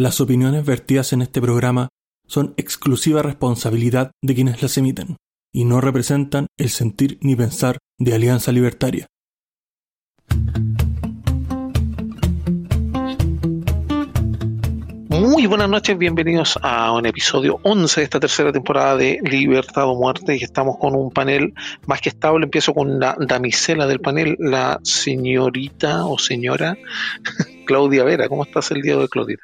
Las opiniones vertidas en este programa son exclusiva responsabilidad de quienes las emiten y no representan el sentir ni pensar de Alianza Libertaria. Muy buenas noches, bienvenidos a un episodio 11 de esta tercera temporada de Libertad o Muerte y estamos con un panel más que estable. Empiezo con la damisela del panel, la señorita o señora Claudia Vera. ¿Cómo estás el día de hoy, Claudita?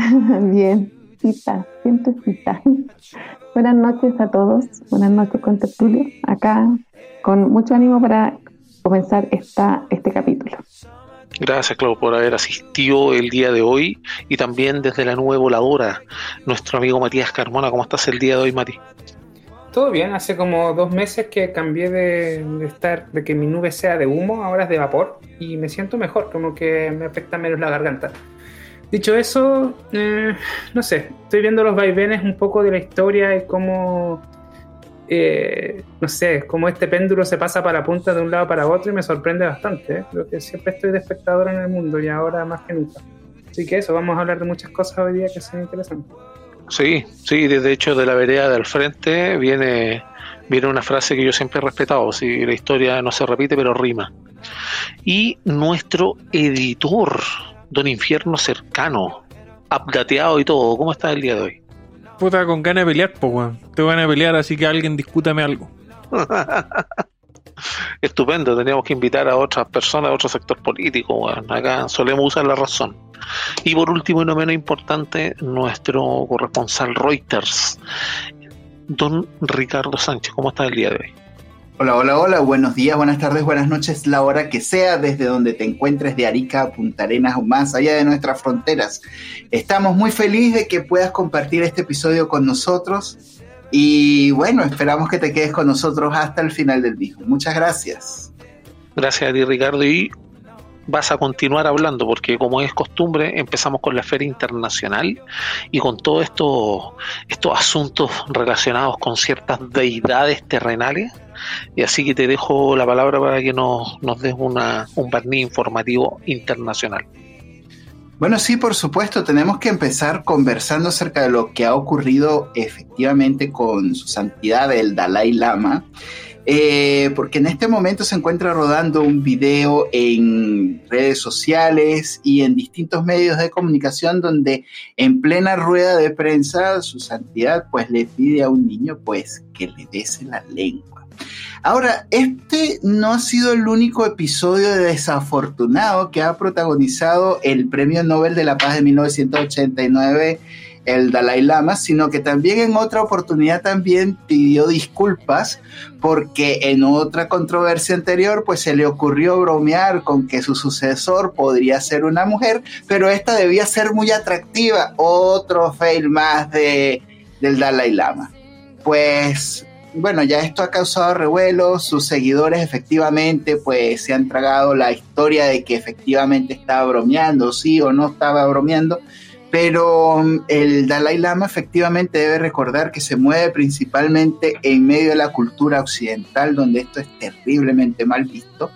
Bien, cita, siempre cita. Buenas noches a todos, buenas noches con Tertulio, acá con mucho ánimo para comenzar esta, este capítulo. Gracias, Clau, por haber asistido el día de hoy y también desde la nueva voladora, nuestro amigo Matías Carmona. ¿Cómo estás el día de hoy, Mati? Todo bien, hace como dos meses que cambié de, estar, de que mi nube sea de humo, ahora es de vapor y me siento mejor, como que me afecta menos la garganta. Dicho eso, eh, no sé, estoy viendo los vaivenes un poco de la historia y cómo eh, no sé, como este péndulo se pasa para la punta de un lado para otro y me sorprende bastante. ¿eh? Que siempre estoy de espectador en el mundo y ahora más que nunca. Así que eso, vamos a hablar de muchas cosas hoy día que son interesantes. Sí, sí, de hecho de la vereda del frente viene, viene una frase que yo siempre he respetado, si la historia no se repite pero rima. Y nuestro editor, Don Infierno Cercano, updateado y todo, ¿cómo está el día de hoy? puta con ganas de pelear, pues, weón. Te van a pelear, así que alguien discútame algo. Estupendo, teníamos que invitar a otras personas, a otro sector político, weón. Acá solemos usar la razón. Y por último y no menos importante, nuestro corresponsal Reuters, don Ricardo Sánchez. ¿Cómo está el día de hoy? Hola, hola, hola, buenos días, buenas tardes, buenas noches, la hora que sea, desde donde te encuentres de Arica Punta Arenas o más allá de nuestras fronteras. Estamos muy felices de que puedas compartir este episodio con nosotros y bueno, esperamos que te quedes con nosotros hasta el final del mismo. Muchas gracias. Gracias a ti, Ricardo, y vas a continuar hablando, porque como es costumbre, empezamos con la Feria Internacional y con todos estos, estos asuntos relacionados con ciertas deidades terrenales. Y así que te dejo la palabra para que nos, nos des una, un barniz informativo internacional. Bueno, sí, por supuesto, tenemos que empezar conversando acerca de lo que ha ocurrido efectivamente con su santidad el Dalai Lama. Eh, porque en este momento se encuentra rodando un video en redes sociales y en distintos medios de comunicación donde en plena rueda de prensa su santidad pues le pide a un niño pues que le bese la lengua. Ahora, este no ha sido el único episodio desafortunado que ha protagonizado el Premio Nobel de la Paz de 1989 el Dalai Lama, sino que también en otra oportunidad también pidió disculpas porque en otra controversia anterior pues se le ocurrió bromear con que su sucesor podría ser una mujer, pero esta debía ser muy atractiva, otro fail más de, del Dalai Lama. Pues bueno, ya esto ha causado revuelo, sus seguidores efectivamente pues se han tragado la historia de que efectivamente estaba bromeando, sí o no estaba bromeando, pero um, el Dalai Lama efectivamente debe recordar que se mueve principalmente en medio de la cultura occidental, donde esto es terriblemente mal visto.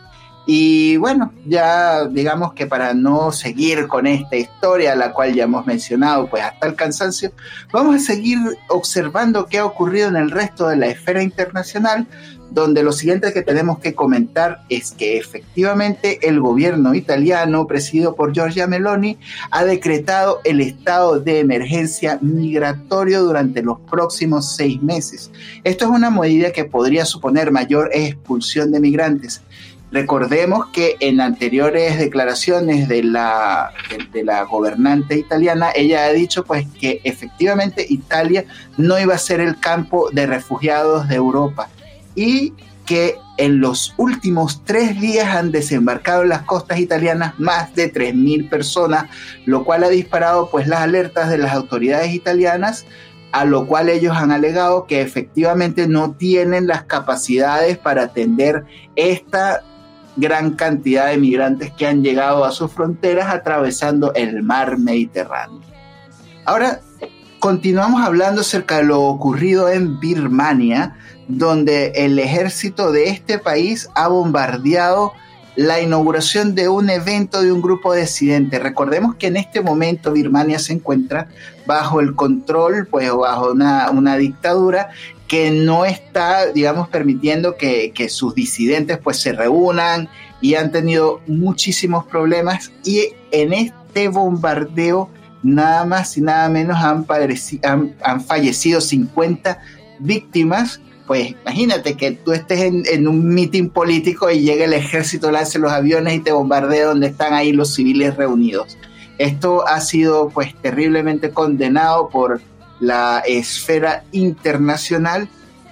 Y bueno, ya digamos que para no seguir con esta historia, la cual ya hemos mencionado, pues hasta el cansancio, vamos a seguir observando qué ha ocurrido en el resto de la esfera internacional, donde lo siguiente que tenemos que comentar es que efectivamente el gobierno italiano, presidido por Giorgia Meloni, ha decretado el estado de emergencia migratorio durante los próximos seis meses. Esto es una medida que podría suponer mayor expulsión de migrantes. Recordemos que en anteriores declaraciones de la, de, de, la gobernante italiana, ella ha dicho pues que efectivamente Italia no iba a ser el campo de refugiados de Europa y que en los últimos tres días han desembarcado en las costas italianas más de 3.000 personas, lo cual ha disparado pues las alertas de las autoridades italianas, a lo cual ellos han alegado que efectivamente no tienen las capacidades para atender esta gran cantidad de migrantes que han llegado a sus fronteras atravesando el mar Mediterráneo. Ahora, continuamos hablando acerca de lo ocurrido en Birmania, donde el ejército de este país ha bombardeado la inauguración de un evento de un grupo de disidentes. Recordemos que en este momento Birmania se encuentra bajo el control, pues bajo una, una dictadura que no está, digamos, permitiendo que, que, sus disidentes pues se reúnan y han tenido muchísimos problemas y en este bombardeo nada más y nada menos han, han, han fallecido 50 víctimas pues imagínate que tú estés en, un mitin político y llega el ejército, lance los aviones y te bombardea donde están ahí los civiles reunidos. Esto ha sido pues terriblemente condenado por la esfera internacional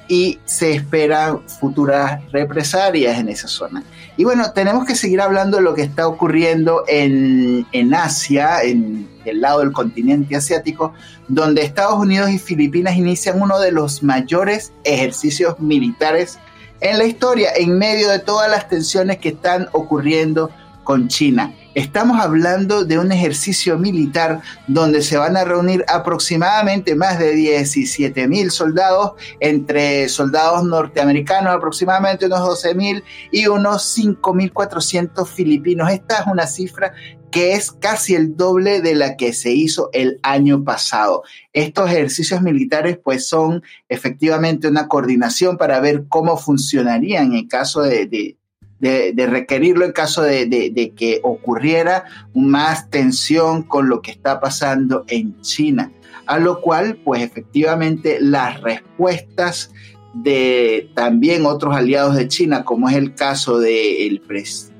y se esperan futuras represalias en esa zona. Y bueno, tenemos que seguir hablando de lo que está ocurriendo en, en Asia, en el lado del continente asiático, donde Estados Unidos y Filipinas inician uno de los mayores ejercicios militares en la historia, en medio de todas las tensiones que están ocurriendo con China. Estamos hablando de un ejercicio militar donde se van a reunir aproximadamente más de 17 mil soldados, entre soldados norteamericanos aproximadamente unos 12 mil y unos 5.400 filipinos. Esta es una cifra que es casi el doble de la que se hizo el año pasado. Estos ejercicios militares pues son efectivamente una coordinación para ver cómo funcionarían en caso de, de, requerirlo en caso de, que ocurriera más tensión con lo que está pasando en China. A lo cual, pues efectivamente, las respuestas de también otros aliados de China, como es el caso del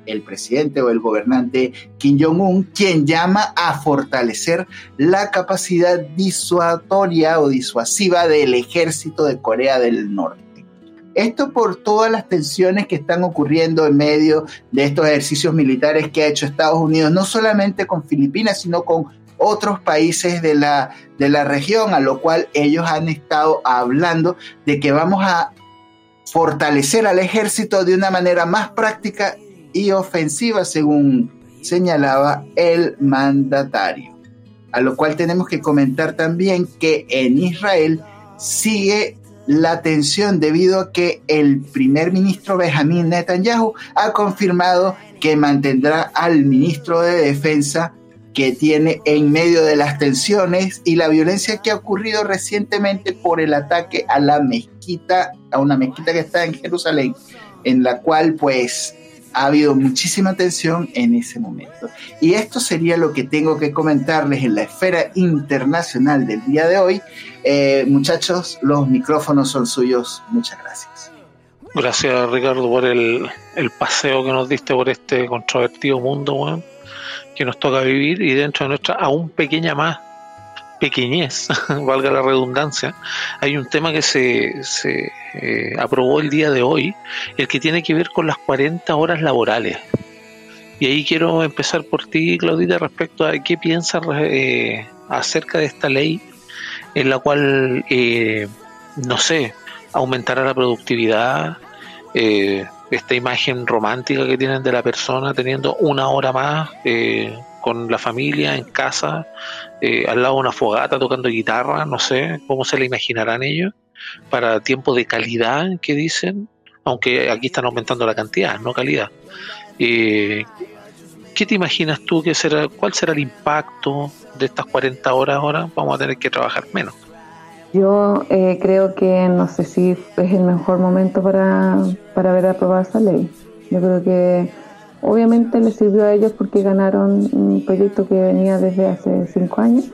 el presidente o el gobernante Kim Jong-un, quien llama a fortalecer la capacidad disuadoria o disuasiva del ejército de Corea del Norte. Esto por todas las tensiones que están ocurriendo en medio de estos ejercicios militares que ha hecho Estados Unidos, no solamente con Filipinas, sino con otros países de la, de la región, a lo cual ellos han estado hablando de que vamos a fortalecer al ejército de una manera más práctica y ofensiva, según señalaba el mandatario. A lo cual tenemos que comentar también que en Israel sigue la tensión debido a que el primer ministro Benjamin Netanyahu ha confirmado que mantendrá al ministro de Defensa que tiene en medio de las tensiones y la violencia que ha ocurrido recientemente por el ataque a la mezquita, a una mezquita que está en Jerusalén, en la cual pues ha habido muchísima tensión en ese momento. Y esto sería lo que tengo que comentarles en la esfera internacional del día de hoy. Eh, muchachos, los micrófonos son suyos. Muchas gracias. Gracias Ricardo por el, paseo que nos diste por este controvertido mundo que nos toca vivir y dentro de nuestra aún pequeña más pequeñez, valga la redundancia, hay un tema que se, se eh, aprobó el día de hoy, el que tiene que ver con las 40 horas laborales. Y ahí quiero empezar por ti, Claudita, respecto a qué piensas eh, acerca de esta ley en la cual, eh, no sé, aumentará la productividad, esta imagen romántica que tienen de la persona teniendo una hora más con la familia en casa, eh, al lado de una fogata tocando guitarra, no sé cómo se la imaginarán ellos, para tiempo de calidad que dicen, aunque aquí están aumentando la cantidad, no calidad. Eh, ¿Qué te imaginas tú que será, cuál será el impacto de estas 40 horas ahora? Vamos a tener que trabajar menos. Yo eh, creo que no sé si es el mejor momento para, para ver aprobada esa ley. Yo creo que Obviamente les sirvió a ellos porque ganaron un proyecto que venía desde hace cinco años,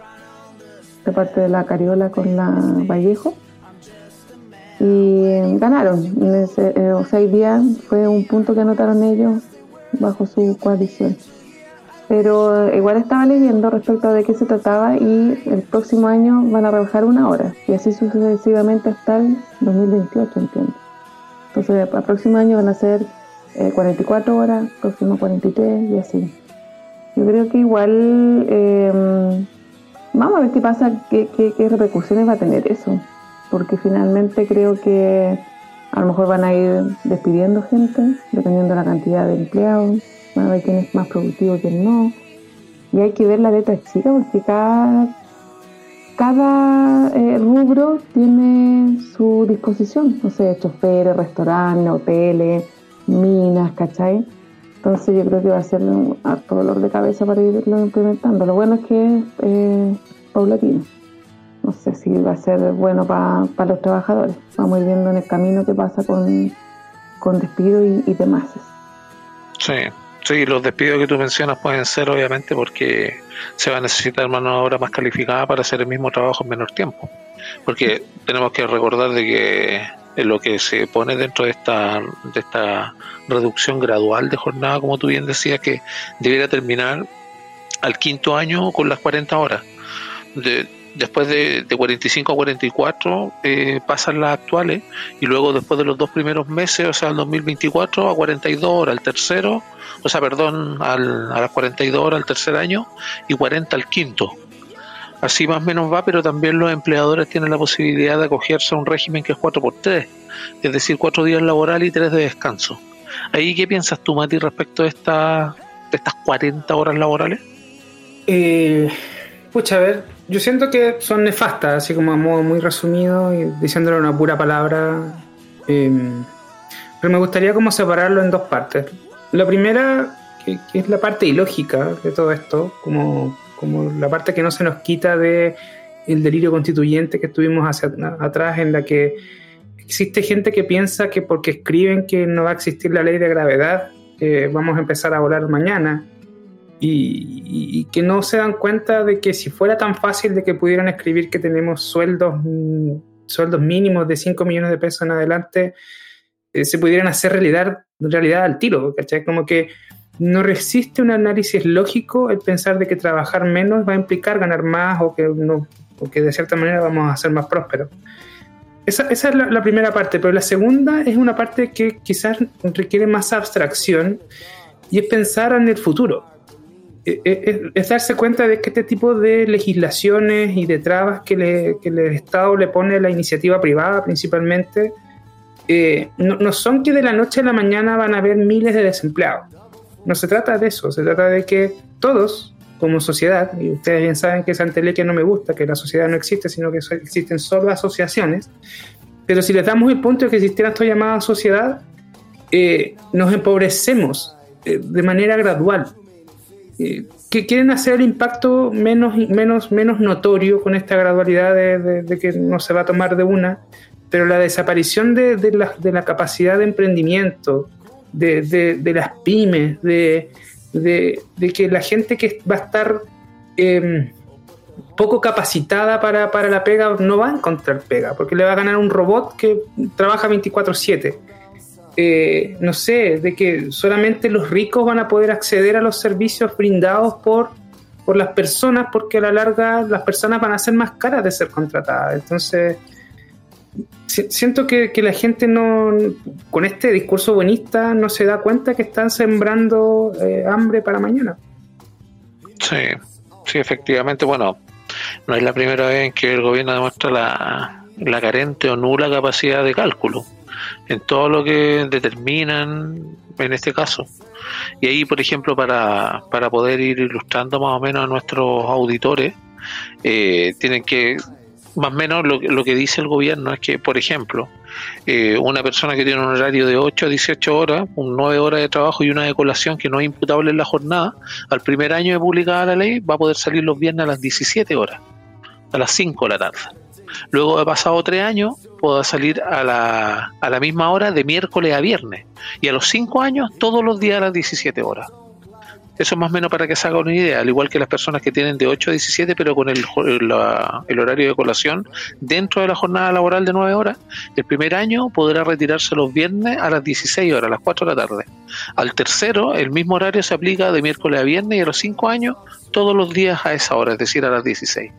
de parte de la Cariola con la Vallejo. Y ganaron. Eh, o sea, hoy día fue un punto que anotaron ellos bajo su coalición. Pero igual estaba leyendo respecto a de qué se trataba y el próximo año van a rebajar una hora y así sucesivamente hasta el 2028, entiendo. Entonces, el próximo año van a ser 44 eh, horas, próximo 43 y así. Yo creo que igual eh, vamos a ver qué pasa, qué, qué, repercusiones va a tener eso, porque finalmente creo que a lo mejor van a ir despidiendo gente, dependiendo de la cantidad de empleados, van a ver quién es más productivo y quién no. Y hay que ver la letra chica porque cada, cada eh, rubro tiene su disposición, no sé, choferes, restaurantes, hoteles, minas, ¿cachai? Entonces yo creo que va a ser un harto dolor de cabeza para irlo implementando. Lo bueno es que es eh, paulatino. No sé si va a ser bueno para los trabajadores. Vamos a ir viendo en el camino qué pasa con, con despido y, y demás. Sí, sí, los despidos que tú mencionas pueden ser obviamente porque se va a necesitar mano de obra más calificada para hacer el mismo trabajo en menor tiempo. Porque tenemos que recordar de que lo que se pone dentro de esta, de esta reducción gradual de jornada, como tú bien decías, que debiera terminar al quinto año con las 40 horas. De, después de, de, 45 a 44 eh, pasan las actuales y luego después de los dos primeros meses, o sea, el 2024 a 42 horas, el tercero, o sea, perdón, al, a las 42 horas el tercer año y 40 al quinto. Así más o menos va, pero también los empleadores tienen la posibilidad de acogerse a un régimen que es 4 por 3 es decir, 4 días laborales y 3 de descanso. ¿Ahí qué piensas tú, Mati, respecto de, de estas 40 horas laborales? Eh, pucha, a ver, yo siento que son nefastas, así como a modo muy resumido y diciéndole una pura palabra. Eh, pero me gustaría como separarlo en dos partes. La primera, que, que, es la parte ilógica de todo esto, como, como la parte que no se nos quita de el delirio constituyente que estuvimos hacia atrás, en la que existe gente que piensa que porque escriben que no va a existir la ley de gravedad, eh, vamos a empezar a volar mañana. Y, y, que no se dan cuenta de que si fuera tan fácil de que pudieran escribir que tenemos sueldos, mm, sueldos mínimos de 5 millones de pesos en adelante, eh, se pudieran hacer realidad, realidad al tiro, ¿cachai? Como que no resiste un análisis lógico el pensar de que trabajar menos va a implicar ganar más o que, de cierta manera vamos a ser más prósperos. Esa, es la, primera parte, pero la segunda es una parte que quizás requiere más abstracción y es pensar en el futuro. Es, es, es, darse cuenta de que este tipo de legislaciones y de trabas que el Estado le pone a la iniciativa privada principalmente, eh, no, no, son que de la noche a la mañana van a haber miles de desempleados. No se trata de eso, se trata de que todos, como sociedad, y ustedes bien saben que esa entelequia no me gusta, que la sociedad no existe, sino que existen solo asociaciones, pero si les damos el punto de que existiera esto llamada sociedad, eh, nos empobrecemos eh, de manera gradual. Eh, que quieren hacer el impacto menos, menos, menos notorio con esta gradualidad de, que no se va a tomar de una, pero la desaparición de, la, capacidad de emprendimiento, de, las pymes, de, que la gente que va a estar eh, poco capacitada para, para, la pega no va a encontrar pega, porque le va a ganar un robot que trabaja 24/7. Eh, no sé, de que solamente los ricos van a poder acceder a los servicios brindados por, por las personas, porque a la larga las personas van a ser más caras de ser contratadas. Entonces, siento que, que, la gente no, con este discurso buenista, no se da cuenta que están sembrando eh, hambre para mañana. Sí, sí, efectivamente. Bueno, no es la primera vez en que el gobierno demuestra la, la carente o nula capacidad de cálculo en todo lo que determinan en este caso. Y ahí, por ejemplo, para, para poder ir ilustrando más o menos a nuestros auditores, eh, tienen que, más o menos lo, lo, que dice el gobierno es que, por ejemplo, eh, una persona que tiene un horario de 8 a 18 horas, un 9 horas de trabajo y una de colación que no es imputable en la jornada, al primer año de publicada la ley va a poder salir los viernes a las 17 horas, a las 5 de la tarde. Luego de pasado tres años, pueda salir a la, a la misma hora de miércoles a viernes. Y a los cinco años, todos los días a las 17 horas. Eso es más o menos para que se haga una idea, al igual que las personas que tienen de 8 a 17, pero con el, el horario de colación dentro de la jornada laboral de 9 horas, el primer año podrá retirarse los viernes a las 16 horas, a las 4 de la tarde. Al tercero, el mismo horario se aplica de miércoles a viernes y a los 5 años, todos los días a esa hora, es decir, a las 16.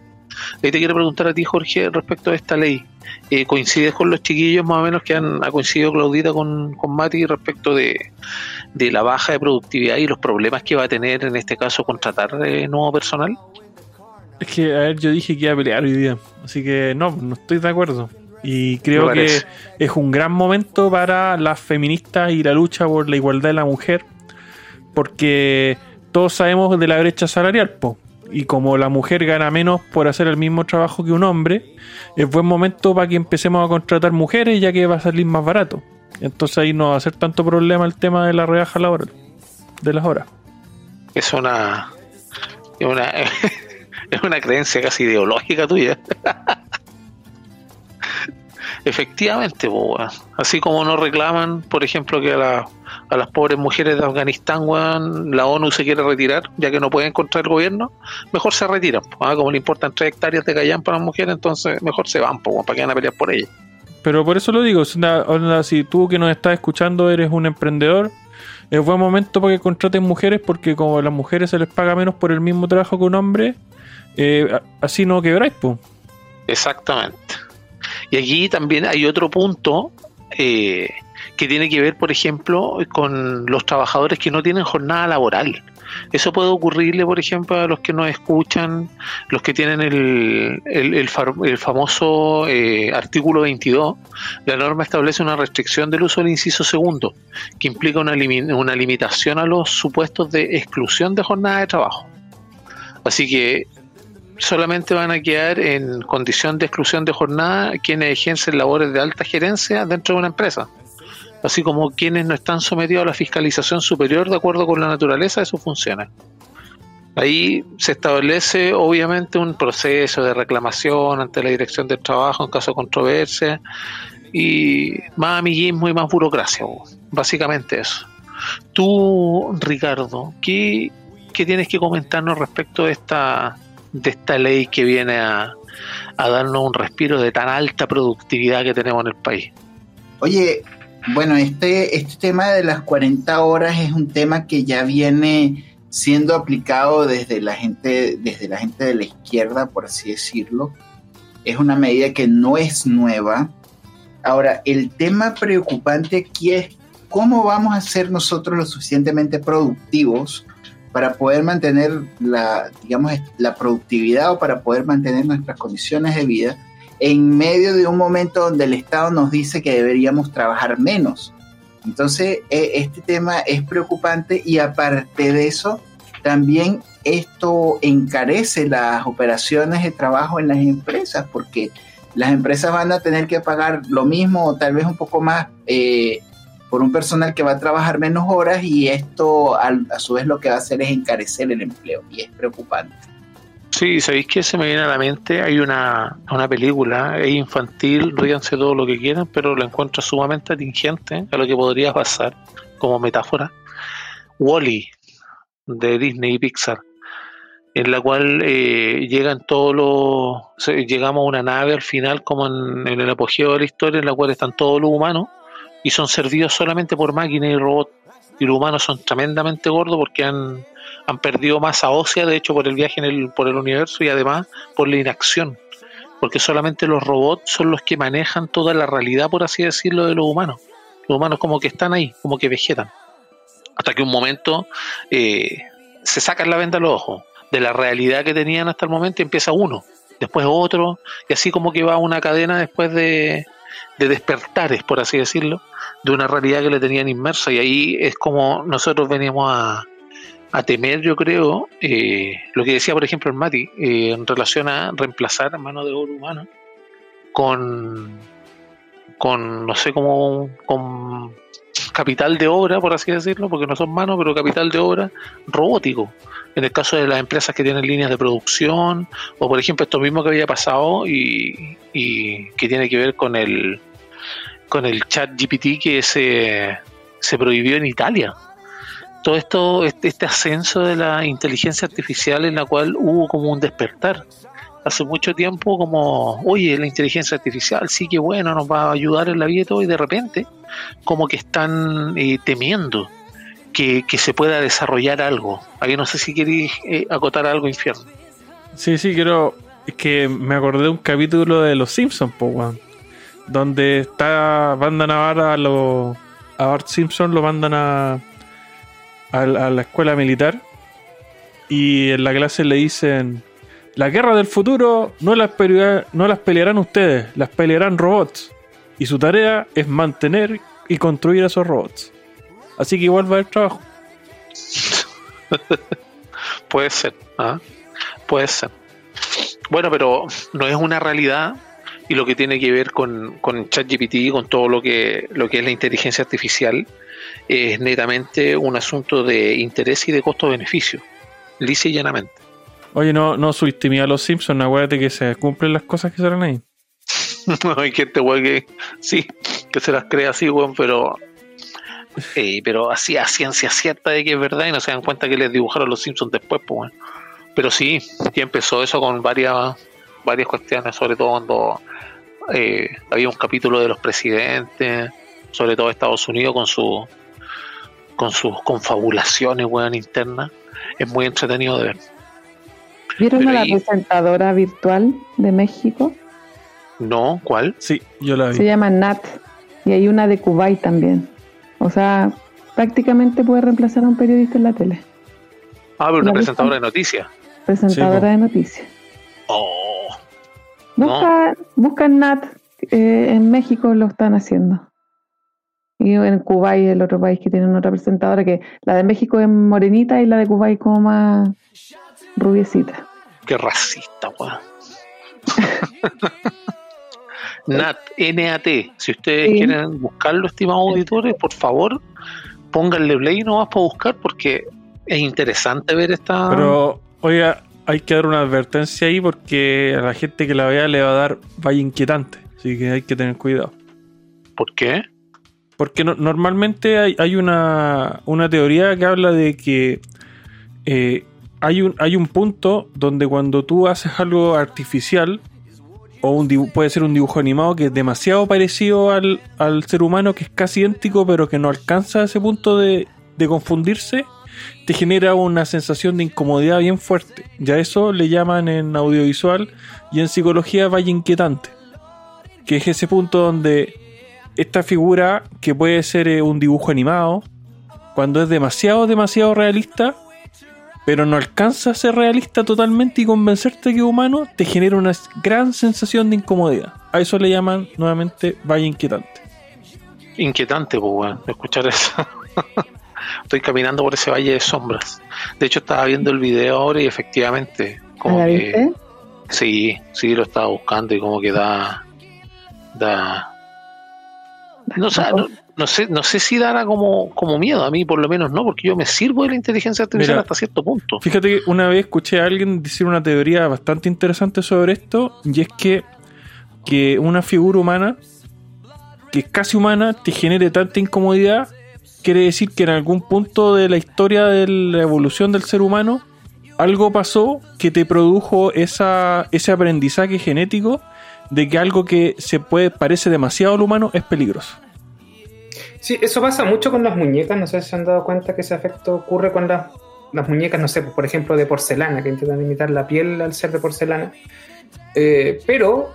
Ahí te quiero preguntar a ti, Jorge, respecto a esta ley. Eh, ¿Coincides con los chiquillos más o menos que han ha coincidido Claudita con, con Mati respecto de, de, la baja de productividad y los problemas que va a tener en este caso contratar eh, nuevo personal? Es que, a ver, yo dije que iba a pelear hoy día, así que no, no estoy de acuerdo. Y creo que es un gran momento para las feministas y la lucha por la igualdad de la mujer, porque todos sabemos de la brecha salarial, po y como la mujer gana menos por hacer el mismo trabajo que un hombre, es buen momento para que empecemos a contratar mujeres ya que va a salir más barato. Entonces ahí no va a ser tanto problema el tema de la rebaja laboral. de las horas. Es una, es una, es una creencia casi ideológica tuya. Efectivamente, así como no reclaman, por ejemplo, que a, las pobres mujeres de Afganistán la ONU se quiere retirar, ya que no pueden encontrar el gobierno, mejor se retiran. ¿ah? Como le importan tres hectáreas de callan para las mujeres, entonces mejor se van, para que van a pelear por ellas. Pero por eso lo digo, si tú que nos estás escuchando eres un emprendedor, es buen momento para que contraten mujeres porque como a las mujeres se les paga menos por el mismo trabajo que un hombre, eh, así no quebráis, pues. Exactamente. Y aquí también hay otro punto eh, que tiene que ver, por ejemplo, con los trabajadores que no tienen jornada laboral. Eso puede ocurrirle, por ejemplo, a los que nos escuchan, los que tienen el, el, famoso eh, artículo 22. La norma establece una restricción del uso del inciso segundo, que implica una, una limitación a los supuestos de exclusión de jornada de trabajo. Así que solamente van a quedar en condición de exclusión de jornada quienes ejercen labores de alta gerencia dentro de una empresa, así como quienes no están sometidos a la fiscalización superior de acuerdo con la naturaleza de sus funciones. Ahí se establece obviamente un proceso de reclamación ante la dirección del trabajo en caso de controversia y más amiguismo y más burocracia, básicamente eso. Tú, Ricardo, ¿qué, tienes que comentarnos respecto de esta de esta ley que viene a, darnos un respiro de tan alta productividad que tenemos en el país. Oye, bueno, este, este tema de las 40 horas es un tema que ya viene siendo aplicado desde la gente, desde la gente de la izquierda, por así decirlo. Es una medida que no es nueva. Ahora, el tema preocupante aquí es cómo vamos a ser nosotros lo suficientemente productivos para poder mantener la, digamos, la productividad o para poder mantener nuestras condiciones de vida en medio de un momento donde el Estado nos dice que deberíamos trabajar menos. Entonces, e, este tema es preocupante y aparte de eso, también esto encarece las operaciones de trabajo en las empresas, porque las empresas van a tener que pagar lo mismo o tal vez un poco más eh, por un personal que va a trabajar menos horas y esto a, su vez lo que va a hacer es encarecer el empleo y es preocupante. Sí, ¿sabéis que se me viene a la mente? Hay una, una película, es infantil, ríanse todo lo que quieran, pero lo encuentro sumamente atingente a lo que podría pasar como metáfora. Wally, de Disney y Pixar, en la cual eh, llegan todos los. Llegamos a una nave al final, como en, en el apogeo de la historia, en la cual están todos los humanos y son servidos solamente por máquinas y robots. Y los humanos son tremendamente gordos porque han, han perdido masa ósea, de hecho, por el viaje en el, por el universo y además por la inacción. Porque solamente los robots son los que manejan toda la realidad, por así decirlo, de los humanos. Los humanos como que están ahí, como que vegetan. Hasta que un momento eh, se sacan la venda a los ojos de la realidad que tenían hasta el momento y empieza uno, después otro, y así como que va una cadena después de, de despertares, por así decirlo, de una realidad que le tenían inmersa. Y ahí es como nosotros venimos a, a temer, yo creo, eh, lo que decía, por ejemplo, el Mati, eh, en relación a reemplazar mano de oro humana con, con no sé, cómo con capital de obra, por así decirlo, porque no son manos, pero capital de obra robótico. En el caso de las empresas que tienen líneas de producción, o por ejemplo esto mismo que había pasado y, y que tiene que ver con el con el chat GPT que se, se prohibió en Italia. Todo esto, este, este ascenso de la inteligencia artificial en la cual hubo como un despertar. Hace mucho tiempo como, oye, la inteligencia artificial sí que bueno, nos va a ayudar en la vida y todo, y de repente como que están eh, temiendo que, se pueda desarrollar algo. Aquí no sé si queréis eh, acotar algo, infierno. Sí, sí, quiero. Es que me acordé de un capítulo de Los Simpsons, po, donde está mandan a, a, los a Bart Simpson lo mandan a, a, la escuela militar y en la clase le dicen la guerra del futuro no las, no las pelearán ustedes, las pelearán robots y su tarea es mantener y construir esos robots. Así que igual va a haber trabajo. Puede ser, ¿ah? puede ser. Bueno, pero no es una realidad y lo que tiene que ver con, con ChatGPT, con todo lo que, lo que es la inteligencia artificial, es netamente un asunto de interés y de costo-beneficio, lisa y llanamente. Oye, no, no subestimé a los Simpsons, acuérdate que se cumplen las cosas que salen ahí. Hay gente, weón, que sí, que se las cree así, weón, pero eh, pero así a ciencia cierta de que es verdad y no se dan cuenta que les dibujaron los Simpsons después, pues bueno. Pero sí, ya empezó eso con varias, varias cuestiones, sobre todo cuando eh, había un capítulo de los presidentes, sobre todo Estados Unidos con su con sus confabulaciones weón internas. Es muy entretenido de ver. ¿Vieron a la presentadora virtual de México? No, ¿cuál? Sí, yo la vi. Se llama Nat y hay una de Kuwait también. O sea, prácticamente puede reemplazar a un periodista en la tele. Ah, pero una presentadora de noticias. Presentadora de noticias. Oh. Busca, buscan Nat, eh, en México lo están haciendo. Y en Cuba y el otro país que tienen otra presentadora que la de México es morenita y la de Cuba es como más rubiecita. Qué racista, weón. Nat, N-A-T. Si ustedes quieren buscarlo, estimados auditores, por favor, pónganle play nomás para buscar porque es interesante ver esta. Pero, oiga, hay que dar una advertencia ahí porque a la gente que la vea le va a dar vaya inquietante. Así que hay que tener cuidado. ¿Por qué? Porque normalmente hay, una, una, teoría que habla de que eh, hay, un, hay un punto donde cuando tú haces algo artificial, o un puede ser un dibujo animado que es demasiado parecido al, ser humano, que es casi idéntico, pero que no alcanza ese punto de, de confundirse, te genera una sensación de incomodidad bien fuerte. Ya eso le llaman en audiovisual y en psicología vaya inquietante. Que es ese punto donde esta figura, que puede ser eh, un dibujo animado, cuando es demasiado, demasiado realista, pero no alcanza a ser realista totalmente y convencerte que es humano, te genera una gran sensación de incomodidad. A eso le llaman nuevamente valle inquietante. Inquietante, pues, bueno, escuchar eso. Estoy caminando por ese valle de sombras. De hecho, estaba viendo el video ahora y efectivamente, como que. Sí, sí, lo estaba buscando y como que da. da. No, sé, no sé, no sé si dará como, como miedo, a mí por lo menos no, porque yo me sirvo de la inteligencia artificial hasta cierto punto. Fíjate que una vez escuché a alguien decir una teoría bastante interesante sobre esto, y es que, que una figura humana, que es casi humana, te genere tanta incomodidad, quiere decir que en algún punto de la historia de la evolución del ser humano, algo pasó que te produjo esa, ese aprendizaje genético de que algo que se puede parece demasiado al humano es peligroso. Sí, eso pasa mucho con las muñecas. No sé si se han dado cuenta que ese efecto ocurre con las, las muñecas, no sé, por ejemplo, de porcelana, que intentan imitar la piel al ser de porcelana. Eh, pero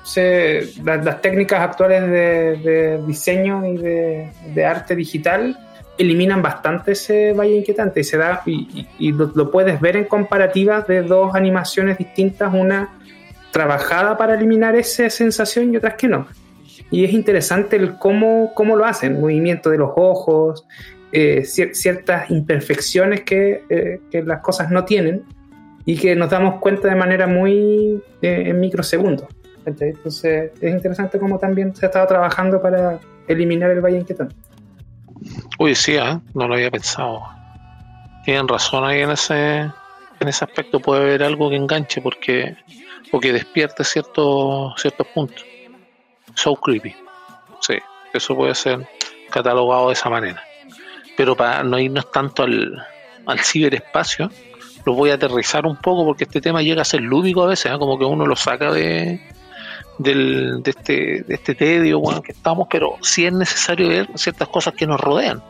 las, técnicas actuales de, diseño y de, arte digital eliminan bastante ese valle inquietante y se da y, lo, puedes ver en comparativas de dos animaciones distintas, una trabajada para eliminar esa sensación y otras que no y es interesante el cómo, cómo lo hacen, movimiento de los ojos, eh, ciertas imperfecciones que, eh, que, las cosas no tienen y que nos damos cuenta de manera muy eh, en microsegundos. Entonces es interesante cómo también se ha estado trabajando para eliminar el valle inquietante. Uy, sí, no lo había pensado. Tienen razón ahí en ese, en ese aspecto, puede haber algo que enganche porque o que despierte ciertos ciertos puntos. So creepy. Sí, eso puede ser catalogado de esa manera. Pero para no irnos tanto al, al ciberespacio, lo voy a aterrizar un poco porque este tema llega a ser lúdico a veces, ¿eh? como que uno lo saca de, del, de, este, de este tedio bueno, que estamos, pero sí es necesario ver ciertas cosas que nos rodean.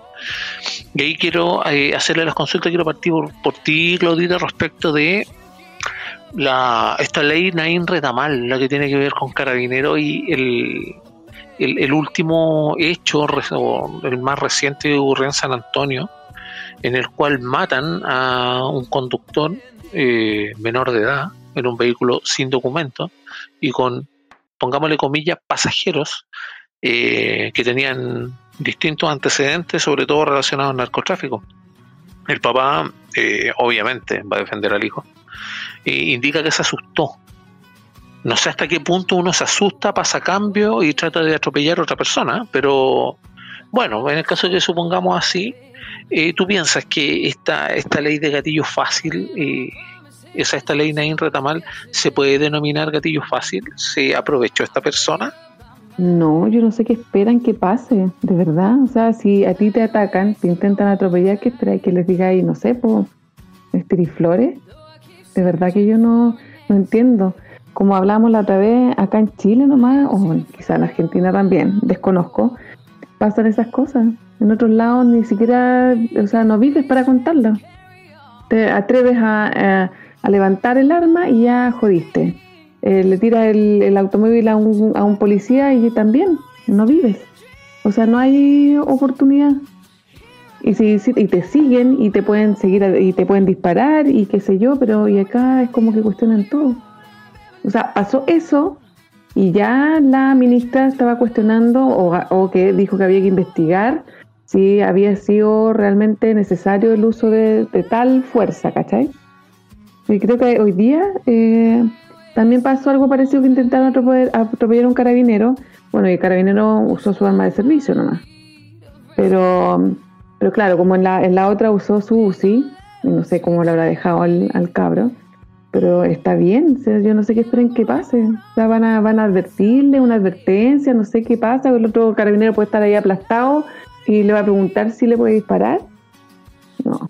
Y ahí quiero eh, hacerle las consultas, quiero partir por, ti, Claudita, respecto de la, esta ley Nain Retamal, la que tiene que ver con Carabinero y el, el, último hecho, el más reciente que ocurrió en San Antonio, en el cual matan a un conductor eh, menor de edad en un vehículo sin documento y con, pongámosle comillas, pasajeros eh, que tenían distintos antecedentes, sobre todo relacionados al narcotráfico. El papá, eh, obviamente, va a defender al hijo indica que se asustó. No sé hasta qué punto uno se asusta, pasa cambio y trata de atropellar a otra persona, pero Bueno, en el caso que supongamos así, eh, ¿tú piensas que esta, esta ley de gatillo fácil, eh, esa, esta ley Nain Retamal, se puede denominar gatillo fácil? ¿Se aprovechó esta persona? No, yo no sé qué esperan que pase, de verdad. O sea, si a ti te atacan, te intentan atropellar, ¿qué esperáis que les diga ahí, no sé, por estiriflores? De verdad que yo no, no entiendo. Como hablamos la otra vez, acá en Chile nomás, o quizá en Argentina también, desconozco, pasan esas cosas. En otros lados ni siquiera, o sea, no vives para contarlo. Te atreves a, levantar el arma y ya jodiste. Eh, le tiras el, automóvil a un, a un policía y también no vives. O sea, no hay oportunidad. Y, si, y te siguen y te pueden seguir y te pueden disparar y qué sé yo, pero y acá es como que cuestionan todo. O sea, pasó eso y ya la ministra estaba cuestionando o, o que dijo que había que investigar si había sido realmente necesario el uso de, tal fuerza, ¿cachai? Y creo que hoy día eh, también pasó algo parecido que intentaron atropellar a un carabinero. Bueno, y el carabinero usó su arma de servicio nomás. Pero, pero claro, como en la, en la otra usó su UCI, no sé cómo le habrá dejado al, al cabro, pero está bien, yo no sé qué esperen que pase. O sea, van a, van a advertirle una advertencia, no sé qué pasa, el otro carabinero puede estar ahí aplastado y le va a preguntar si le puede disparar. No,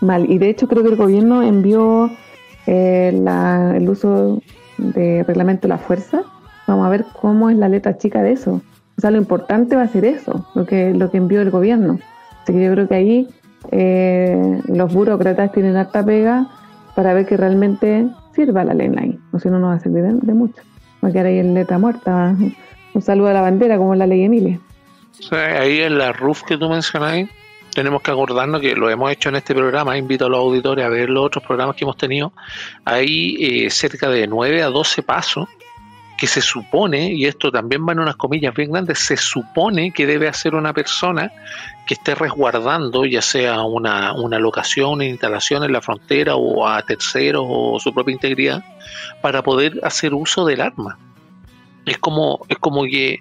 mal. Y de hecho creo que el gobierno envió eh, el uso de reglamento de la fuerza. Vamos a ver cómo es la letra chica de eso. O sea, lo importante va a ser eso, lo que, lo que envió el gobierno. Así que yo creo que ahí eh, los burócratas tienen harta pega para ver que realmente sirva la ley ahí. O si no, no va a servir de, mucho. Va a quedar ahí en letra muerta. Un saludo a la bandera como la ley Emilia ahí en la RUF que tú mencionas, tenemos que acordarnos que lo hemos hecho en este programa, invito a los auditores a ver los otros programas que hemos tenido, hay eh, cerca de 9 a 12 pasos que se supone, y esto también va en unas comillas bien grandes, se supone que debe hacer una persona que esté resguardando ya sea una, una locación, una instalación en la frontera o a terceros o su propia integridad para poder hacer uso del arma. Es como, es como que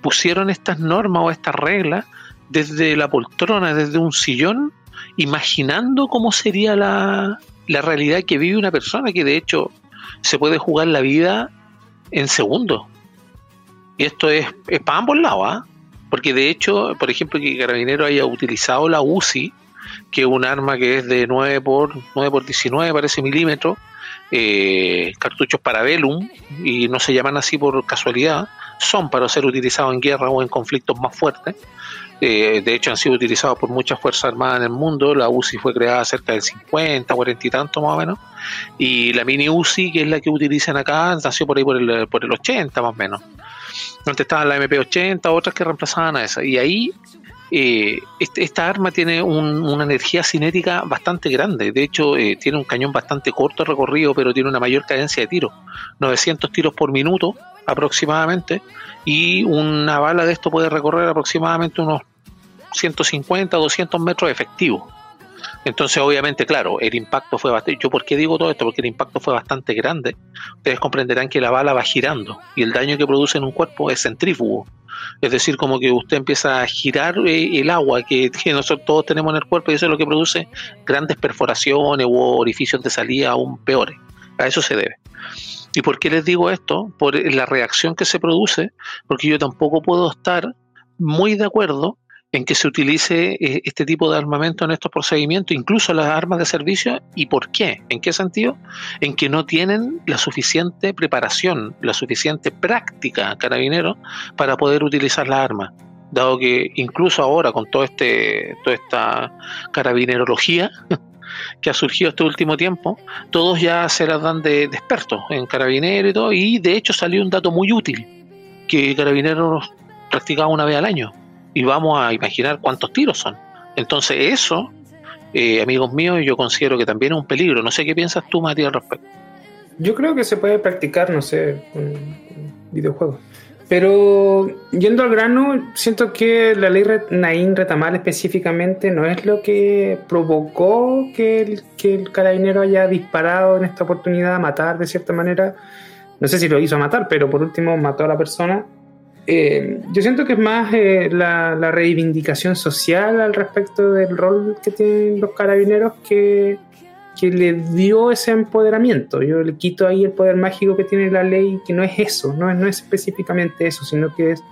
pusieron estas normas o estas reglas desde la poltrona, desde un sillón, imaginando cómo sería la, realidad que vive una persona, que de hecho se puede jugar la vida en segundos. Y esto es, para ambos lados, ¿ah? Porque de hecho, por ejemplo, que Carabinero haya utilizado la UCI, que es un arma que es de 9 por 9 por 19, parece milímetros, eh, cartuchos para Velum, y no se llaman así por casualidad, son para ser utilizados en guerra o en conflictos más fuertes. Eh, de hecho, han sido utilizados por muchas fuerzas armadas en el mundo. La UCI fue creada cerca del 50, 40 y tanto más o menos. Y la mini UCI, que es la que utilizan acá, nació por ahí por el, por el 80 más o menos. Antes estaban la MP80, otras que reemplazaban a esa. Y ahí eh, este, esta arma tiene una energía cinética bastante grande. De hecho, eh, tiene un cañón bastante corto recorrido, pero tiene una mayor cadencia de tiro. 900 tiros por minuto aproximadamente. Y una bala de esto puede recorrer aproximadamente unos 150 200 metros efectivos. Entonces, obviamente, claro, el impacto fue bastante. ¿Yo por qué digo todo esto? Porque el impacto fue bastante grande. Ustedes comprenderán que la bala va girando y el daño que produce en un cuerpo es centrífugo. Es decir, como que usted empieza a girar eh, el agua que, nosotros todos tenemos en el cuerpo y eso es lo que produce grandes perforaciones u orificios de salida aún peores. A eso se debe. ¿Y por qué les digo esto? Por la reacción que se produce, porque yo tampoco puedo estar muy de acuerdo en que se utilice eh, este tipo de armamento en estos procedimientos, incluso las armas de servicio, y por qué, en qué sentido, en que no tienen la suficiente preparación, la suficiente práctica carabinero para poder utilizar las armas, dado que incluso ahora con todo este, toda esta carabinerología que ha surgido este último tiempo, todos ya se las dan de, expertos en carabinero y todo, y de hecho salió un dato muy útil, que carabineros practicaba una vez al año y vamos a imaginar cuántos tiros son. Entonces eso, eh, amigos míos, yo considero que también es un peligro. No sé qué piensas tú, Mati, al respecto. Yo creo que se puede practicar, no sé, un videojuego. Pero yendo al grano, siento que la ley Naín Retamal específicamente no es lo que provocó que el, que el carabinero haya disparado en esta oportunidad a matar de cierta manera. No sé si lo hizo matar, pero por último mató a la persona eh, yo siento que es más eh, la, reivindicación social al respecto del rol que tienen los carabineros que, que le dio ese empoderamiento. Yo le quito ahí el poder mágico que tiene la ley, que no es eso, no es, no es específicamente eso, sino que es,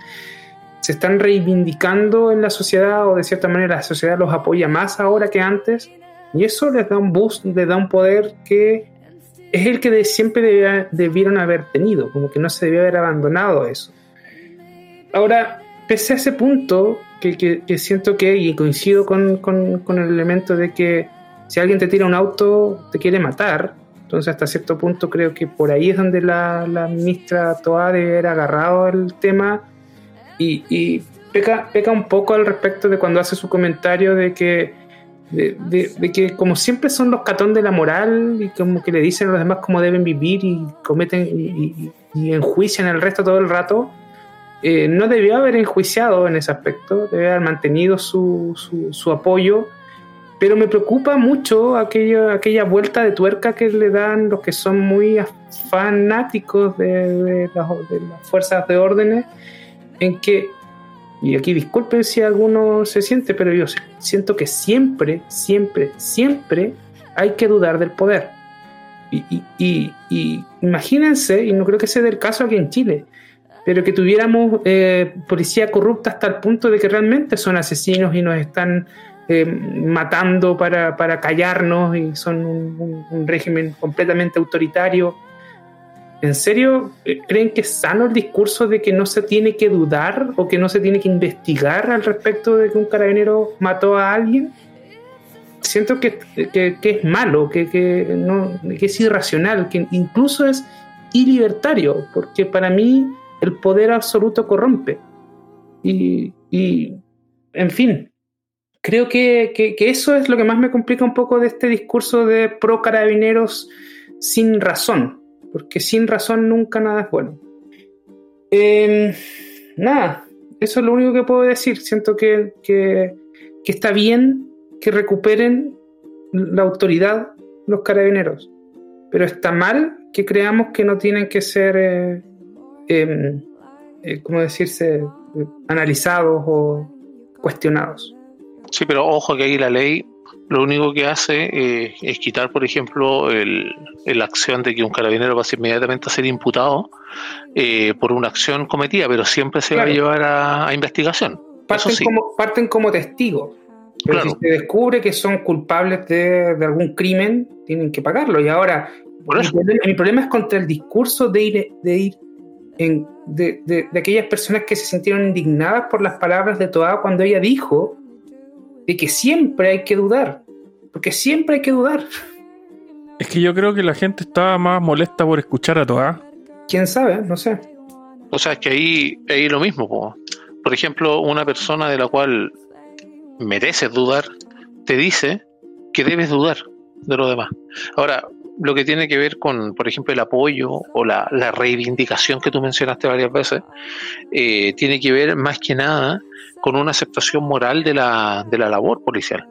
se están reivindicando en la sociedad o de cierta manera la sociedad los apoya más ahora que antes y eso les da un boost, les da un poder que es el que siempre debieron haber tenido, como que no se debió haber abandonado eso. Ahora, pese a ese punto, que, siento que, y coincido con, el elemento de que si alguien te tira un auto, te quiere matar, entonces hasta cierto punto creo que por ahí es donde la, ministra Toa debe haber agarrado el tema. Y, peca, peca un poco al respecto de cuando hace su comentario de que de, que como siempre son los catón de la moral y como que le dicen a los demás cómo deben vivir y cometen y, enjuician al resto todo el rato, eh, no debió haber enjuiciado en ese aspecto, debe haber mantenido su, su, apoyo, pero me preocupa mucho aquella, aquella vuelta de tuerca que le dan los que son muy fanáticos de, las, fuerzas de órdenes, en que y aquí disculpen si alguno se siente, pero yo siento que siempre, siempre, siempre hay que dudar del poder. Y, imagínense, y no creo que sea el caso aquí en Chile, pero que tuviéramos eh, policía corrupta hasta el punto de que realmente son asesinos y nos están eh, matando para, callarnos y son un régimen completamente autoritario ¿En serio eh, creen que es sano el discurso de que no se tiene que dudar o que no se tiene que investigar al respecto de que un carabinero mató a alguien? Siento que, es malo, que, no, es irracional, que incluso es ilibertario, porque para mí el poder absoluto corrompe. Y, en fin, creo que, que, eso es lo que más me complica un poco de este discurso de pro carabineros sin razón porque sin razón nunca nada es bueno. Em, nada, eso es lo único que puedo decir. Siento que, está bien que recuperen la autoridad los carabineros, pero está mal que creamos que no tienen que ser, eh, em, eh, ¿cómo decirse?, analizados o cuestionados. Sí, pero ojo que ahí la ley lo único que hace eh, es quitar, por ejemplo, la acción de que un carabinero pase inmediatamente a ser imputado eh, por una acción cometida, pero siempre se va a llevar a, investigación. Parten, como, parten como testigos. Pero si se descubre que son culpables de, algún crimen, tienen que pagarlo. Y ahora, mi problema, es contra el discurso de ir, de ir en, de, de, aquellas personas que se sintieron indignadas por las palabras de Toa cuando ella dijo de que siempre hay que dudar, porque siempre hay que dudar. Es que yo creo que la gente estaba más molesta por escuchar a Toa. ¿Quién sabe? No sé. O sea, es que ahí, ahí lo mismo. Por ejemplo, una persona de la cual mereces dudar, te dice que debes dudar de lo demás. Ahora, lo que tiene que ver con, por ejemplo, el apoyo o la, reivindicación que tú mencionaste varias veces, eh, tiene que ver más que nada con una aceptación moral de la, de la labor policial.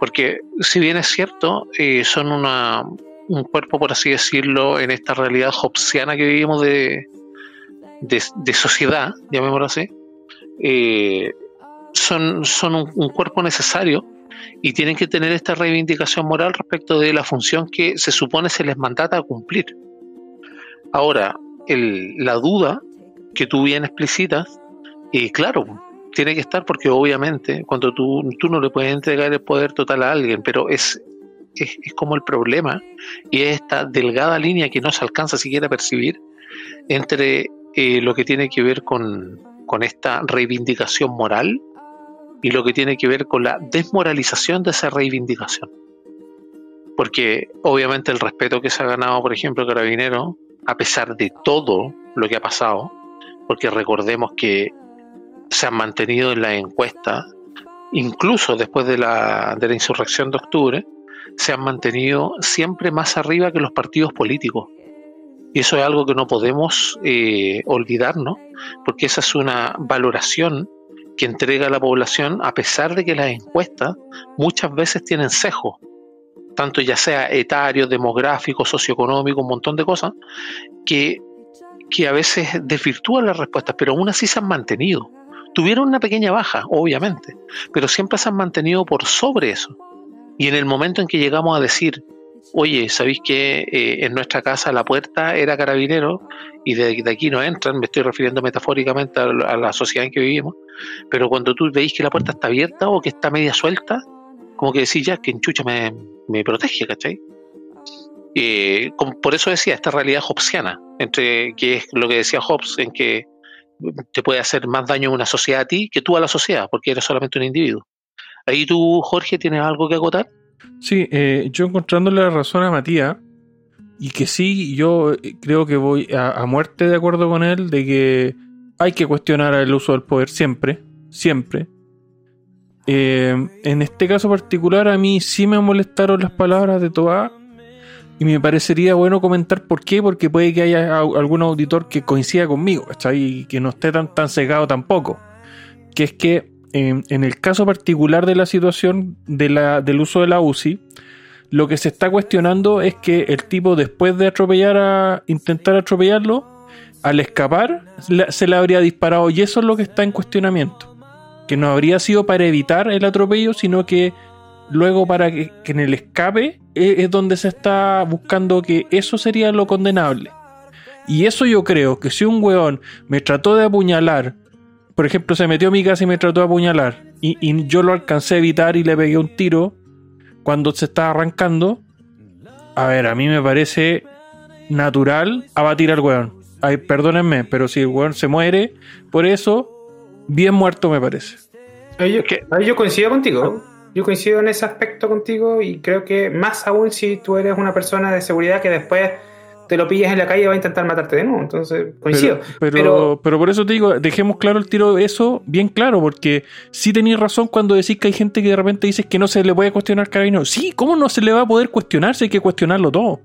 Porque si bien es cierto, eh, son una, un cuerpo, por así decirlo, en esta realidad hobbesiana que vivimos de, de, sociedad, llamémoslo así, eh, son, son un, cuerpo necesario y tienen que tener esta reivindicación moral respecto de la función que se supone se les mandata a cumplir. Ahora, el, la duda que tú bien explicitas, eh, claro, tiene que estar porque obviamente cuando tú, tú no le puedes entregar el poder total a alguien, pero es, es, como el problema y es esta delgada línea que no se alcanza siquiera a percibir entre eh, lo que tiene que ver con, con esta reivindicación moral y lo que tiene que ver con la desmoralización de esa reivindicación. Porque obviamente el respeto que se ha ganado, por ejemplo, Carabinero, a pesar de todo lo que ha pasado, porque recordemos que se han mantenido en la encuesta, incluso después de la, de la insurrección de octubre, se han mantenido siempre más arriba que los partidos políticos. Y eso es algo que no podemos eh, olvidarnos, porque esa es una valoración que entrega la población, a pesar de que las encuestas muchas veces tienen sesgo, tanto ya sea etario, demográfico, socioeconómico, un montón de cosas, que que a veces desvirtúan las respuestas, pero aún así se han mantenido. Tuvieron una pequeña baja, obviamente, pero siempre se han mantenido por sobre eso. Y en el momento en que llegamos a decir, oye, ¿sabéis que eh, en nuestra casa la puerta era carabinero y de, aquí no entran? Me estoy refiriendo metafóricamente a, la sociedad en que vivimos. Pero cuando tú veis que la puerta está abierta o que está media suelta, como que decís ya que enchucha me, me protege, ¿cachai? Eh, por eso decía esta realidad hobbesiana, entre que es lo que decía Hobbes, en que te puede hacer más daño una sociedad a ti que tú a la sociedad, porque eres solamente un individuo. Ahí tú, Jorge, tienes algo que acotar. Sí, eh, yo encontrándole la razón a Matías, y que sí, yo eh, creo que voy a, muerte de acuerdo con él, de que hay que cuestionar el uso del poder siempre, siempre. Eh, en este caso particular, a mí sí me molestaron las palabras de Toa, y me parecería bueno comentar por qué, porque puede que haya algún auditor que coincida conmigo, Y que no esté tan, tan cegado tampoco. Que es que en, el caso particular de la situación del uso de la UCI, lo que se está cuestionando es que el tipo después de atropellar a intentar atropellarlo, al escapar se le habría disparado y eso es lo que está en cuestionamiento. Que no habría sido para evitar el atropello, sino que luego para que, en el escape e, es donde se está buscando que eso sería lo condenable. Y eso yo creo que si un weón me trató de apuñalar por ejemplo, se metió a mi casa y me trató de apuñalar. Y, yo lo alcancé a evitar y le pegué un tiro cuando se estaba arrancando. A ver, a mí me parece natural abatir al weón. Ay, perdónenme, pero si el weón se muere por eso, bien muerto me parece. Yo, yo coincido contigo. Yo coincido en ese aspecto contigo y creo que más aún si tú eres una persona de seguridad que después te lo pillas en la calle va a intentar matarte de nuevo. Entonces, coincido. Pero, pero, por eso te digo, dejemos claro el tiro eso bien claro, porque sí tenéis razón cuando decís que hay gente que de repente dice que no se le puede cuestionar carabinero. Sí, ¿cómo no se le va a poder cuestionar si hay que cuestionarlo todo?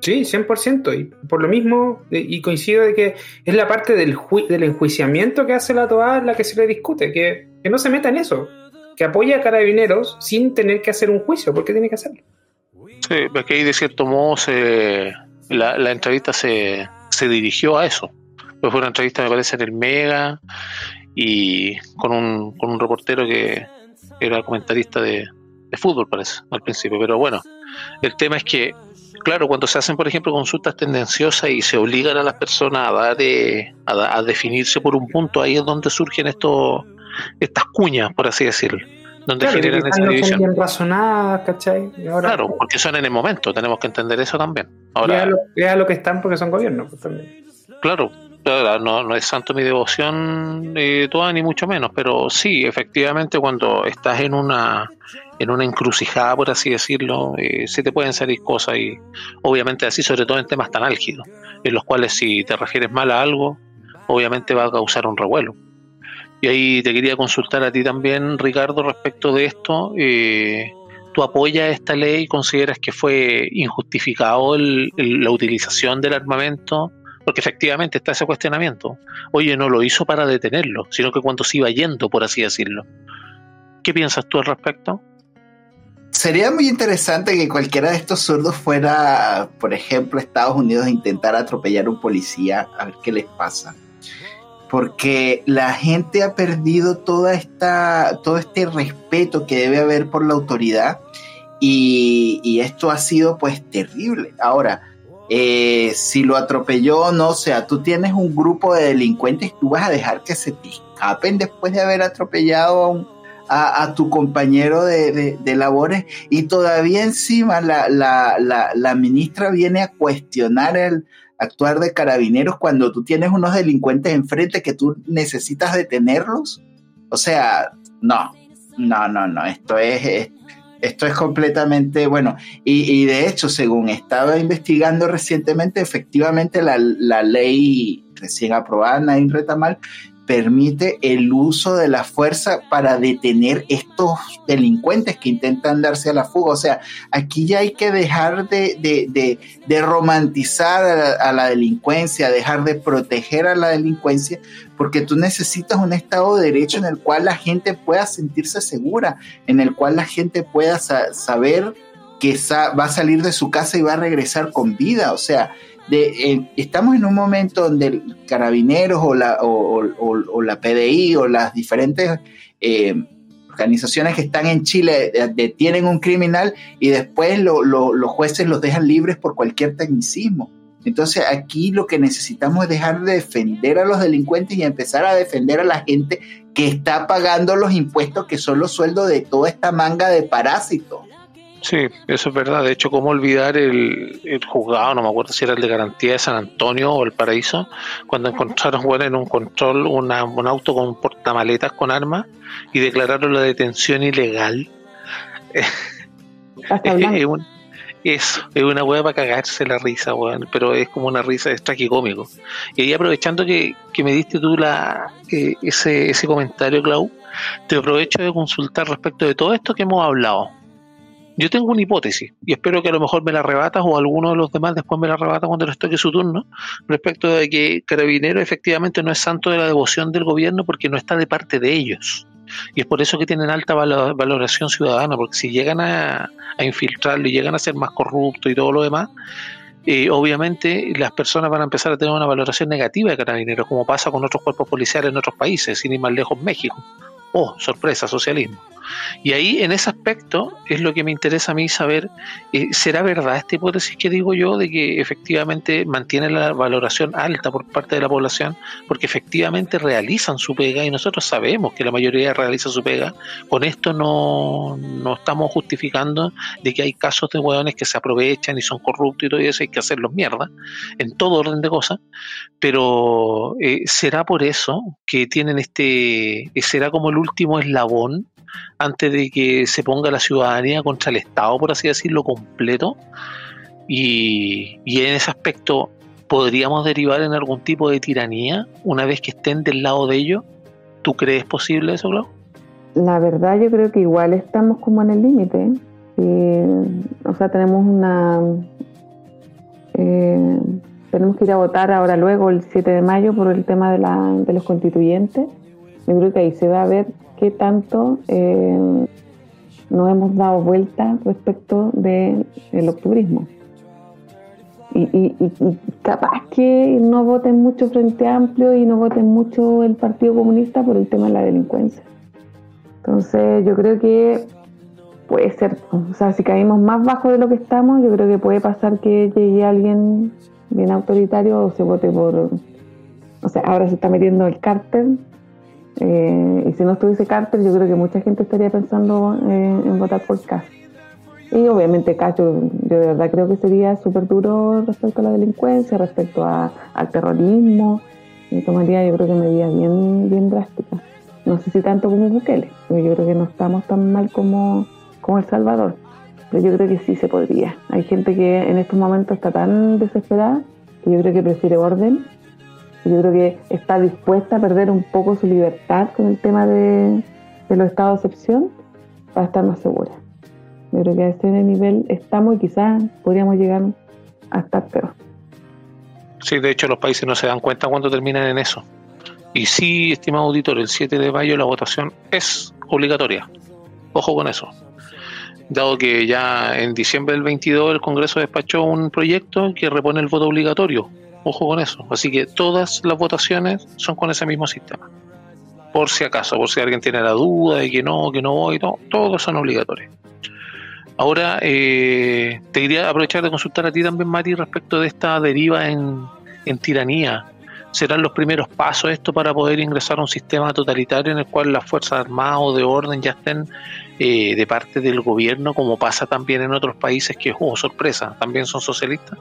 Sí, 100%. Y por lo mismo, y coincido de que es la parte del, del enjuiciamiento que hace la TOA la que se le discute, que, que no se meta en eso, que apoya a carabineros sin tener que hacer un juicio, porque tiene que hacerlo. Sí, porque ahí de cierto modo se, la, entrevista se, se, dirigió a eso. Pues fue una entrevista, me parece, en el Mega y con un, con un reportero que era comentarista de, de fútbol, parece, al principio. Pero bueno, el tema es que, claro, cuando se hacen, por ejemplo, consultas tendenciosas y se obligan a las personas a, dar, eh, a, a definirse por un punto, ahí es donde surgen estos estas cuñas, por así decirlo donde generan esa división. Bien razonadas, ¿cachai? claro, porque son en el momento, tenemos que entender eso también. Ahora, ya lo, que están porque son gobiernos. Pues, también. Claro, no, no, es santo mi devoción eh, toda, ni mucho menos, pero sí, efectivamente, cuando estás en una en una encrucijada, por así decirlo, eh, se te pueden salir cosas y obviamente así, sobre todo en temas tan álgidos, en los cuales si te refieres mal a algo, obviamente va a causar un revuelo. Y ahí te quería consultar a ti también, Ricardo, respecto de esto. Eh, ¿Tú apoyas esta ley? ¿Consideras que fue injustificado la utilización del armamento? Porque efectivamente está ese cuestionamiento. Oye, no lo hizo para detenerlo, sino que cuando se iba yendo, por así decirlo. ¿Qué piensas tú al respecto? Sería muy interesante que cualquiera de estos zurdos fuera, por ejemplo, Estados Unidos a intentar atropellar a un policía, a ver qué les pasa porque la gente ha perdido toda esta, todo este respeto que debe haber por la autoridad y, esto ha sido pues terrible. Ahora, eh, si lo atropelló no, o sea, tú tienes un grupo de delincuentes, tú vas a dejar que se te escapen después de haber atropellado a, tu compañero de, labores y todavía encima la, la ministra viene a cuestionar el, actuar de carabineros cuando tú tienes unos delincuentes enfrente que tú necesitas detenerlos? O sea, no, no, no, no, esto es, esto es completamente, bueno, y, de hecho, según estaba investigando recientemente, efectivamente la, la ley recién aprobada, Nain Retamal, permite el uso de la fuerza para detener estos delincuentes que intentan darse a la fuga. O sea, aquí ya hay que dejar de, romantizar a la, delincuencia, dejar de proteger a la delincuencia, porque tú necesitas un Estado de Derecho en el cual la gente pueda sentirse segura, en el cual la gente pueda saber que va a salir de su casa y va a regresar con vida. O sea, de, estamos en un momento donde carabineros o la, o, la PDI o las diferentes eh, organizaciones que están en Chile detienen un criminal y después los jueces los dejan libres por cualquier tecnicismo. Entonces aquí lo que necesitamos es dejar de defender a los delincuentes y empezar a defender a la gente que está pagando los impuestos que son los sueldos de toda esta manga de parásitos. Sí, eso es verdad. De hecho, ¿cómo olvidar el, juzgado? No me acuerdo si era el de garantía de San Antonio o el Paraíso, cuando encontraron bueno, en un control un auto con portamaletas con armas y declararon la detención ilegal. eso, es una hueá para cagarse la risa, weón, pero es como una risa, es tragicómico. Y ahí aprovechando que, me diste tú la, eh, ese, ese comentario, Clau, te aprovecho de consultar respecto de todo esto que hemos hablado yo tengo una hipótesis y espero que a lo mejor me la rebatas o alguno de los demás después me la rebata cuando les toque su turno, respecto de que Carabinero efectivamente no es santo de la devoción del gobierno porque no está de parte de ellos. Y es por eso que tienen alta valoración ciudadana, porque si llegan a, infiltrarlo y llegan a ser más corruptos y todo lo demás, eh, obviamente las personas van a empezar a tener una valoración negativa de carabineros, como pasa con otros cuerpos policiales en otros países, sin ir más lejos México. Oh, sorpresa, socialismo. Y ahí, en ese aspecto, es lo que me interesa a mí saber, eh, ¿será verdad esta hipótesis que digo yo de que efectivamente mantiene la valoración alta por parte de la población? Porque efectivamente realizan su pega y nosotros sabemos que la mayoría realiza su pega. Con esto no, no estamos justificando de que hay casos de hueones que se aprovechan y son corruptos y todo eso, hay que hacerlos mierda, en todo orden de cosas, pero eh, ¿será por eso que tienen este, será como el último eslabón antes de que se ponga la ciudadanía contra el Estado, por así decirlo, completo. Y, en ese aspecto, ¿podríamos derivar en algún tipo de tiranía una vez que estén del lado de ellos? ¿Tú crees posible eso, Clau? La verdad, yo creo que igual estamos como en el límite. o sea, tenemos una. Eh, tenemos que ir a votar ahora luego, el 7 de mayo, por el tema de, de los constituyentes. Yo creo que ahí se va a ver qué tanto eh, hemos dado vuelta respecto del octubrismo. Y, capaz que no voten mucho Frente Amplio y no voten mucho el Partido Comunista por el tema de la delincuencia. Entonces yo creo que puede ser, o sea, si caímos más bajo de lo que estamos, yo creo que puede pasar que llegue alguien bien autoritario o se vote por, o sea, ahora se está metiendo el cártel eh, y si no estuviese Carter, yo creo que mucha gente estaría pensando eh, en votar por Castro. Y obviamente Cacho, yo de verdad creo que sería súper duro respecto a la delincuencia, respecto al terrorismo. Y tomaría yo creo que medidas bien, bien drásticas. No sé si tanto como Bukele, porque yo creo que no estamos tan mal como, como El Salvador. Pero yo creo que sí se podría. Hay gente que en estos momentos está tan desesperada que yo creo que prefiere orden yo creo que está dispuesta a perder un poco su libertad con el tema de, los estados de excepción para estar más segura. Yo creo que a ese nivel estamos y quizás podríamos llegar a estar peor. Sí, de hecho los países no se dan cuenta cuando terminan en eso. Y sí, estimado auditor, el 7 de mayo la votación es obligatoria. Ojo con eso. Dado que ya en diciembre del 22 el Congreso despachó un proyecto que repone el voto obligatorio Ojo con eso. Así que todas las votaciones son con ese mismo sistema. Por si acaso, por si alguien tiene la duda de que no, que no voy, no, todos son obligatorios. Ahora, eh, te quería aprovechar de consultar a ti también, Mati, respecto de esta deriva en, tiranía. ¿Serán los primeros pasos esto para poder ingresar a un sistema totalitario en el cual las Fuerzas Armadas o de orden ya estén eh, de parte del gobierno, como pasa también en otros países que, oh, sorpresa, también son socialistas?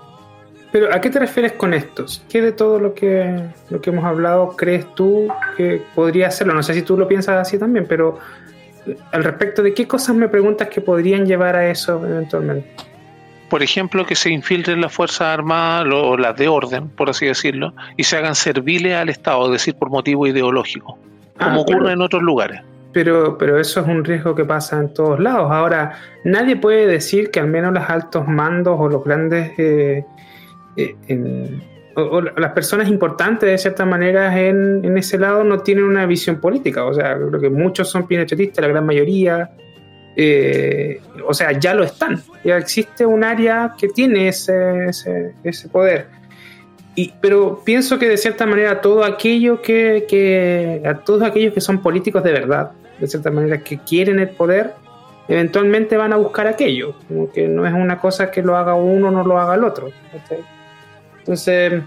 Pero ¿a qué te refieres con estos? ¿Qué de todo lo que, lo que hemos hablado crees tú que podría hacerlo? No sé si tú lo piensas así también, pero eh, al respecto de qué cosas me preguntas que podrían llevar a eso eventualmente. Por ejemplo, que se infiltren las Fuerzas Armadas o las de orden, por así decirlo, y se hagan serviles al Estado, es decir, por motivo ideológico, como ah, ocurre en otros lugares. Pero, pero eso es un riesgo que pasa en todos lados. Ahora, nadie puede decir que al menos los altos mandos o los grandes eh, eh, o, las personas importantes de cierta manera en, ese lado no tienen una visión política. O sea, creo que muchos son pinochetistas, la gran mayoría. Eh, o sea, ya lo están. Ya existe un área que tiene ese, ese, poder. y, pero pienso que de cierta manera todo aquello que, que, a todos aquellos que son políticos de verdad, de cierta manera que quieren el poder, eventualmente van a buscar aquello, como que no es una cosa que lo haga uno o no lo haga el otro. Entonces,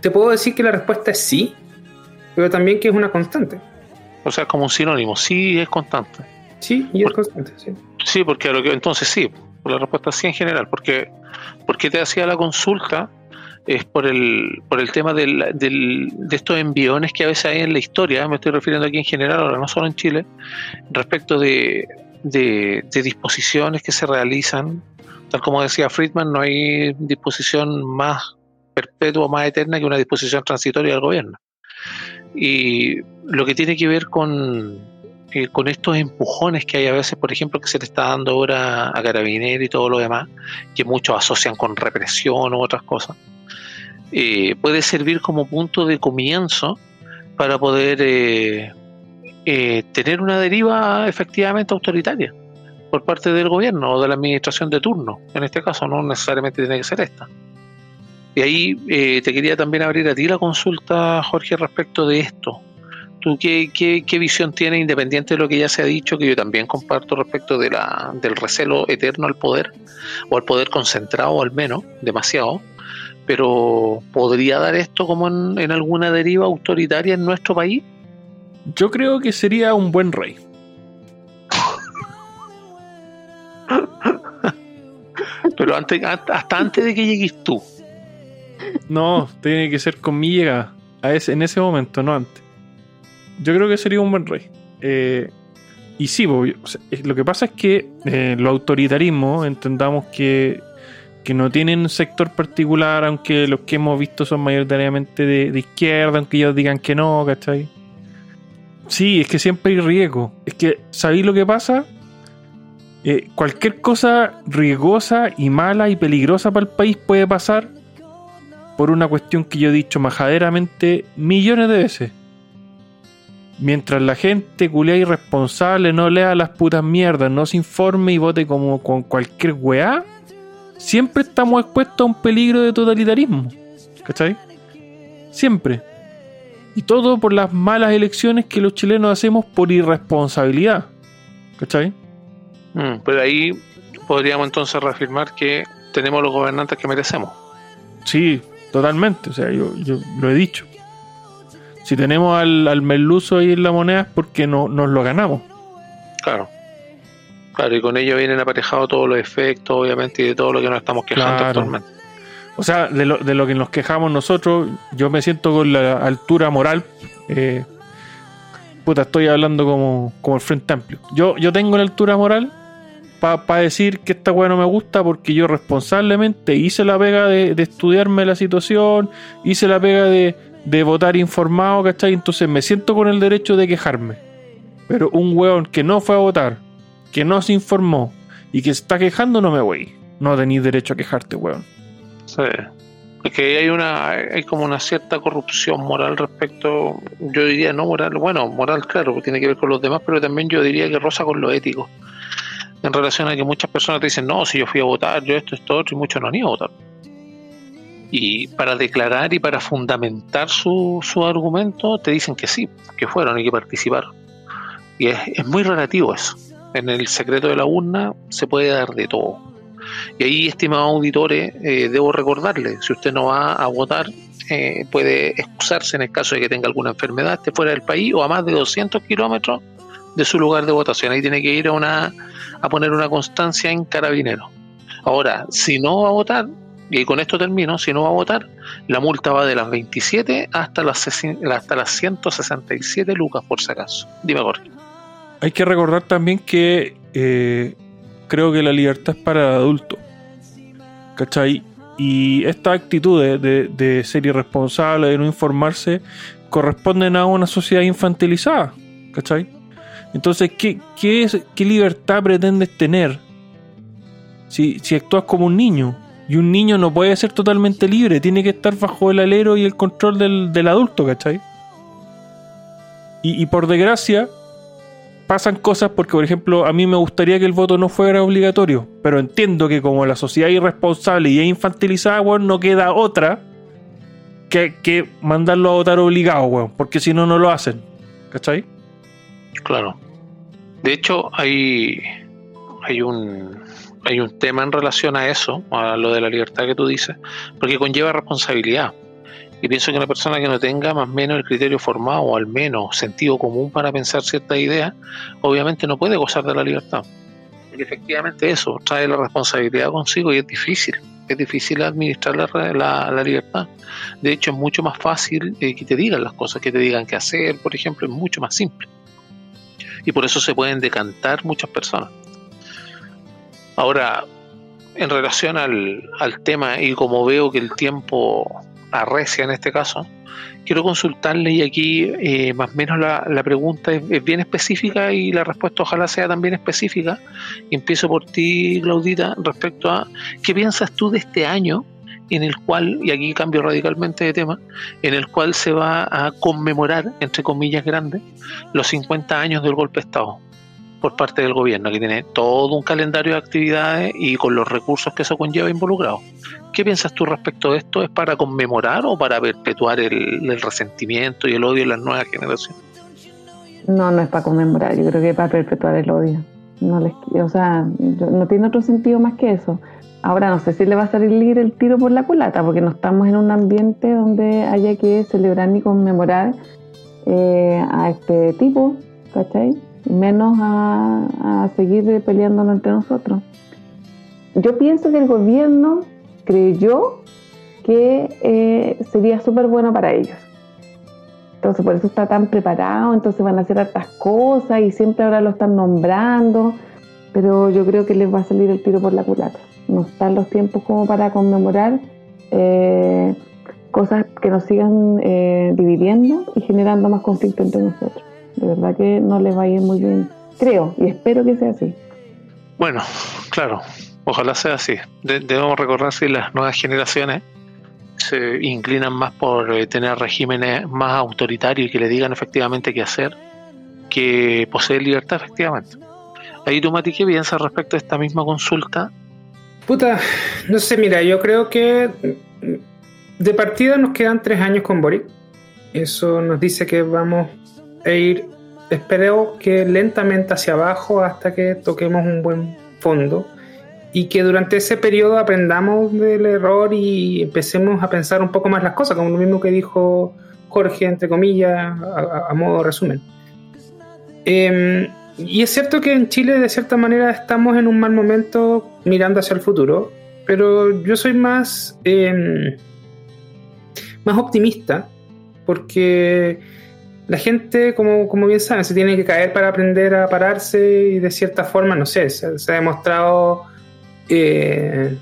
te puedo decir que la respuesta es sí, pero también que es una constante. O sea, como un sinónimo, sí es constante. Sí, y es constante, sí. Sí, porque lo que entonces sí, la respuesta sí en general, porque porque te hacía la consulta es por el por el tema del, del, de estos enviones que a veces hay en la historia, me estoy refiriendo aquí en general, ahora no solo en Chile, respecto de, de, disposiciones que se realizan, tal como decía Friedman, no hay disposición más perpetua, más eterna que una disposición transitoria del gobierno. Y lo que tiene que ver con, eh, con estos empujones que hay a veces, por ejemplo, que se le está dando ahora a Carabinero y todo lo demás, que muchos asocian con represión u otras cosas, eh, puede servir como punto de comienzo para poder eh, tener una deriva efectivamente autoritaria por parte del gobierno o de la administración de turno. En este caso no necesariamente tiene que ser esta. Y ahí te quería también abrir a ti la consulta, Jorge, respecto de esto. ¿Tú qué, qué, visión tienes, independiente de lo que ya se ha dicho, que yo también comparto respecto de la, del recelo eterno al poder, o al poder concentrado al menos, demasiado, pero ¿podría dar esto como en, en alguna deriva autoritaria en nuestro país? Yo creo que sería un buen rey. pero antes, hasta antes de que llegues tú. No, tiene que ser con mi llegada. A ese, en ese momento, no antes. Yo creo que sería un buen rey. Eh, y sí, lo que pasa es que eh, los autoritarismos, entendamos que, que no tienen un sector particular, aunque los que hemos visto son mayoritariamente de, izquierda, aunque ellos digan que no, ¿cachai? Sí, es que siempre hay riesgo. Es que, ¿sabéis lo que pasa? Eh, cualquier cosa riesgosa y mala y peligrosa para el país puede pasar por una cuestión que yo he dicho majaderamente millones de veces Mientras la gente culia irresponsable no lea las putas mierdas, no se informe y vote como con cualquier weá, siempre estamos expuestos a un peligro de totalitarismo. ¿Cachai? Siempre. Y todo por las malas elecciones que los chilenos hacemos por irresponsabilidad. ¿Cachai? Mm, pues ahí podríamos entonces reafirmar que tenemos los gobernantes que merecemos. Sí, totalmente. O sea, yo, yo lo he dicho. Si tenemos al, al merluzo ahí en la moneda es porque no, nos lo ganamos. Claro. Claro, y con ello vienen aparejados todos los efectos, obviamente, y de todo lo que nos estamos quejando actualmente. O sea, de lo, de lo que nos quejamos nosotros, yo me siento con la altura moral. Eh, puta, estoy hablando como, como el Frente Amplio. Yo, yo tengo la altura moral para decir que esta weá no me gusta porque yo responsablemente hice la pega de, de, estudiarme la situación, hice la pega de, de votar informado, ¿cachai? Entonces me siento con el derecho de quejarme. Pero un weón que no fue a votar, que no se informó y que se está quejando, no me voy. No tenéis derecho a quejarte, weón. Sí. Es que hay una, hay como una cierta corrupción moral respecto, yo diría no moral, bueno, moral claro, tiene que ver con los demás, pero también yo diría que rosa con lo ético. En relación a que muchas personas te dicen, no, si yo fui a votar, yo esto, esto, otro, y muchos no han ido a votar y para declarar y para fundamentar su, su argumento te dicen que sí, que fueron y que participaron. Y es, muy relativo eso. En el secreto de la urna se puede dar de todo. Y ahí, estimados auditores, eh, debo recordarle, si usted no va a votar, eh, puede excusarse en el caso de que tenga alguna enfermedad, esté fuera del país o a más de 200 kilómetros de su lugar de votación. Ahí tiene que ir a, una, a poner una constancia en carabinero. Ahora, si no va a votar, y con esto termino, si no va a votar, la multa va de las 27 hasta las, hasta las 167 lucas, por si acaso. Dime, Jorge. Hay que recordar también que eh, creo que la libertad es para el adulto. ¿Cachai? Y estas actitudes de, de, ser irresponsable, de no informarse, corresponden a una sociedad infantilizada. ¿Cachai? Entonces, ¿qué, qué, qué libertad pretendes tener si, si actúas como un niño? Y un niño no puede ser totalmente libre, tiene que estar bajo el alero y el control del, adulto, ¿cachai? Y, y, por desgracia, pasan cosas porque, por ejemplo, a mí me gustaría que el voto no fuera obligatorio, pero entiendo que como la sociedad es irresponsable y es infantilizada, bueno, no queda otra que, que mandarlo a votar obligado, weón, porque si no, no lo hacen. ¿Cachai? Claro. De hecho, hay, hay un hay un tema en relación a eso, a lo de la libertad que tú dices, porque conlleva responsabilidad. Y pienso que una persona que no tenga más o menos el criterio formado o al menos sentido común para pensar ciertas ideas, obviamente no puede gozar de la libertad. Y efectivamente eso trae la responsabilidad consigo y es difícil. Es difícil administrar la, la, libertad. De hecho, es mucho más fácil eh, que te digan las cosas, que te digan qué hacer, por ejemplo, es mucho más simple. Y por eso se pueden decantar muchas personas. Ahora, en relación al, al tema y como veo que el tiempo arrecia en este caso, quiero consultarle y aquí eh, más o menos la, pregunta es, bien específica y la respuesta ojalá sea también específica. empiezo por ti, Claudita, respecto a qué piensas tú de este año en el cual, y aquí cambio radicalmente de tema, en el cual se va a conmemorar, entre comillas grandes, los 50 años del golpe de Estado por parte del gobierno, que tiene todo un calendario de actividades y con los recursos que eso conlleva involucrado. ¿Qué piensas tú respecto de esto? ¿Es para conmemorar o para perpetuar el, resentimiento y el odio en las nuevas generaciones? No, no es para conmemorar, yo creo que es para perpetuar el odio. No les, o sea, no tiene otro sentido más que eso. Ahora no sé si le va a salir el tiro por la culata, porque no estamos en un ambiente donde haya que celebrar ni conmemorar eh, a este tipo, ¿cachai? menos a, seguir peleándonos entre nosotros. Yo pienso que el gobierno creyó que eh, sería súper bueno para ellos. Entonces por eso está tan preparado, entonces van a hacer hartas cosas y siempre ahora lo están nombrando, pero yo creo que les va a salir el tiro por la culata. No están los tiempos como para conmemorar eh, cosas que nos sigan eh, dividiendo y generando más conflicto entre nosotros. De verdad que no les va a ir muy bien. Creo y espero que sea así. Bueno, claro, ojalá sea así. debemos recordar si las nuevas generaciones se inclinan más por eh, tener regímenes más autoritarios y que le digan efectivamente qué hacer, que poseer libertad efectivamente. Ahí tú, Mati, ¿qué piensas respecto a esta misma consulta? Puta, no sé, mira, yo creo que de partida nos quedan tres años con Boric. Eso nos dice que vamos e ir, espero que lentamente hacia abajo hasta que toquemos un buen fondo y que durante ese periodo aprendamos del error y empecemos a pensar un poco más las cosas, como lo mismo que dijo Jorge, entre comillas, a, modo resumen. Em, y es cierto que en Chile de cierta manera estamos en un mal momento mirando hacia el futuro, pero yo soy más, em, más optimista porque la gente, como, como, bien saben, se tiene que caer para aprender a pararse y de cierta forma, no sé, se, ha demostrado, eh,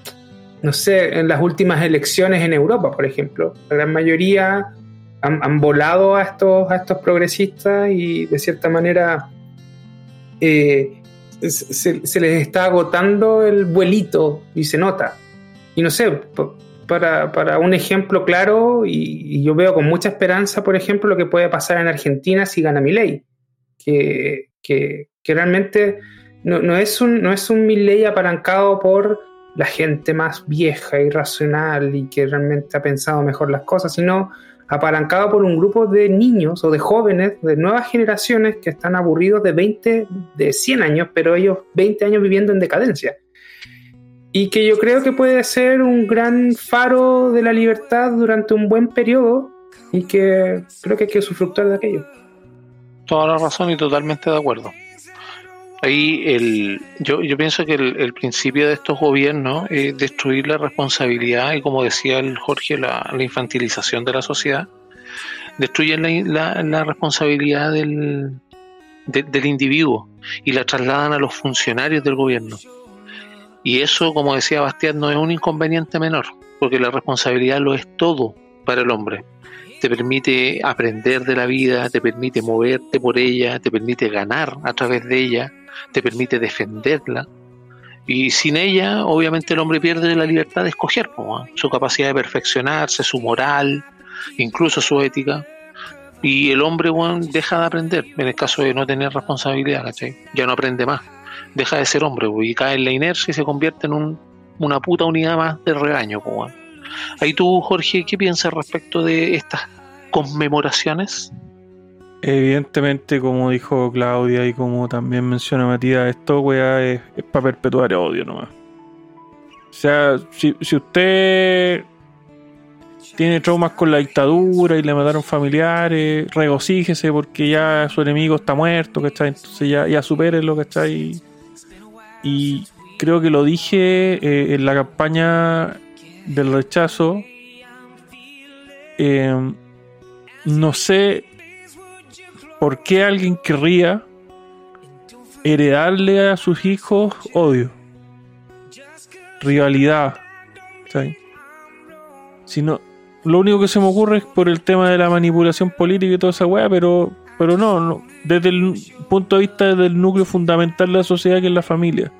no sé, en las últimas elecciones en Europa, por ejemplo. La gran mayoría han, volado a estos, a estos progresistas y de cierta manera eh, se, se, les está agotando el vuelito y se nota. Y no sé, para, un ejemplo claro, y, yo veo con mucha esperanza, por ejemplo, lo que puede pasar en Argentina si gana Milei, que, que, que realmente no, es un, no es un Milei apalancado por la gente más vieja y racional y que realmente ha pensado mejor las cosas, sino apalancado por un grupo de niños o de jóvenes de nuevas generaciones que están aburridos de 20, de 100 años, pero ellos 20 años viviendo en decadencia y que yo creo que puede ser un gran faro de la libertad durante un buen periodo y que creo que hay que usufructar de aquello. Toda la razón y totalmente de acuerdo. Ahí el, yo, yo pienso que el, principio de estos gobiernos es destruir la responsabilidad y como decía el Jorge, la, infantilización de la sociedad, destruyen la, la, responsabilidad del, del individuo y la trasladan a los funcionarios del gobierno. Y eso, como decía Bastián, no es un inconveniente menor, porque la responsabilidad lo es todo para el hombre. Te permite aprender de la vida, te permite moverte por ella, te permite ganar a través de ella, te permite defenderla. Y sin ella, obviamente, el hombre pierde la libertad de escoger su capacidad de perfeccionarse, su moral, incluso su ética. Y el hombre deja de aprender en el caso de no tener responsabilidad, ¿cachai? Ya no aprende más deja de ser hombre y cae en la inercia y se convierte en un, una puta unidad más de regaño. Ahí tú, Jorge, ¿qué piensas respecto de estas conmemoraciones? Evidentemente, como dijo Claudia y como también menciona Matías, esto weá es, para perpetuar el odio nomás. O sea, si, usted tiene traumas con la dictadura y le mataron familiares, regocíjese porque ya su enemigo está muerto, ¿cachai? Entonces ya, ya lo que está ahí. Y creo que lo dije eh, en la campaña del rechazo. Eh, no sé por qué alguien querría heredarle a sus hijos odio, rivalidad. ¿sabes? Si no, lo único que se me ocurre es por el tema de la manipulación política y toda esa weá, pero, pero no, no, desde el punto de vista del núcleo fundamental de la sociedad que es la familia.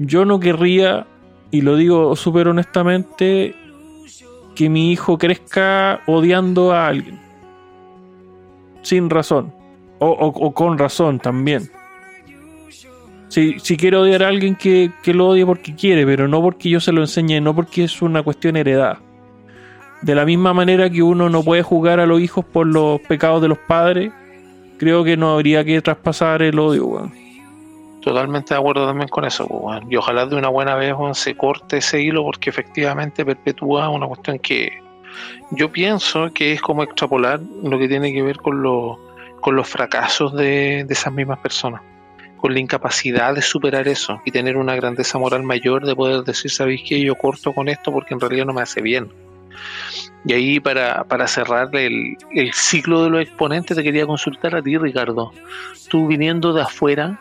Yo no querría, y lo digo súper honestamente, que mi hijo crezca odiando a alguien. Sin razón. O, con razón también. Si, si quiere odiar a alguien que, que lo odie porque quiere, pero no porque yo se lo enseñe, no porque es una cuestión heredada. De la misma manera que uno no puede jugar a los hijos por los pecados de los padres, creo que no habría que traspasar el odio, Totalmente de acuerdo también con eso, Y ojalá de una buena vez se corte ese hilo porque efectivamente perpetúa una cuestión que yo pienso que es como extrapolar lo que tiene que ver con, con los fracasos de, de esas mismas personas con la incapacidad de superar eso y tener una grandeza moral mayor de poder decir, ¿sabéis que yo corto con esto porque en realidad no me hace bien? Y ahí para, para cerrar el, el, ciclo de los exponentes te quería consultar a ti, Ricardo. Tú viniendo de afuera,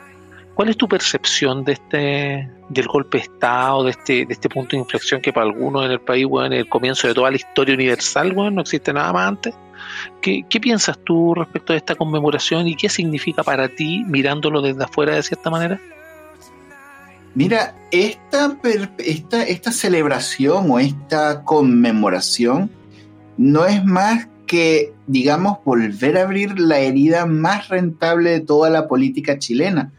¿cuál es tu percepción de este del golpe de Estado, de este, de este punto de inflexión que para algunos en el país, bueno, en el comienzo de toda la historia universal, bueno, no existe nada más antes? ¿Qué, ¿Qué piensas tú respecto de esta conmemoración y qué significa para ti mirándolo desde afuera de cierta manera? Mira, esta, esta, esta celebración o esta conmemoración no es más que, digamos, volver a abrir la herida más rentable de toda la política chilena,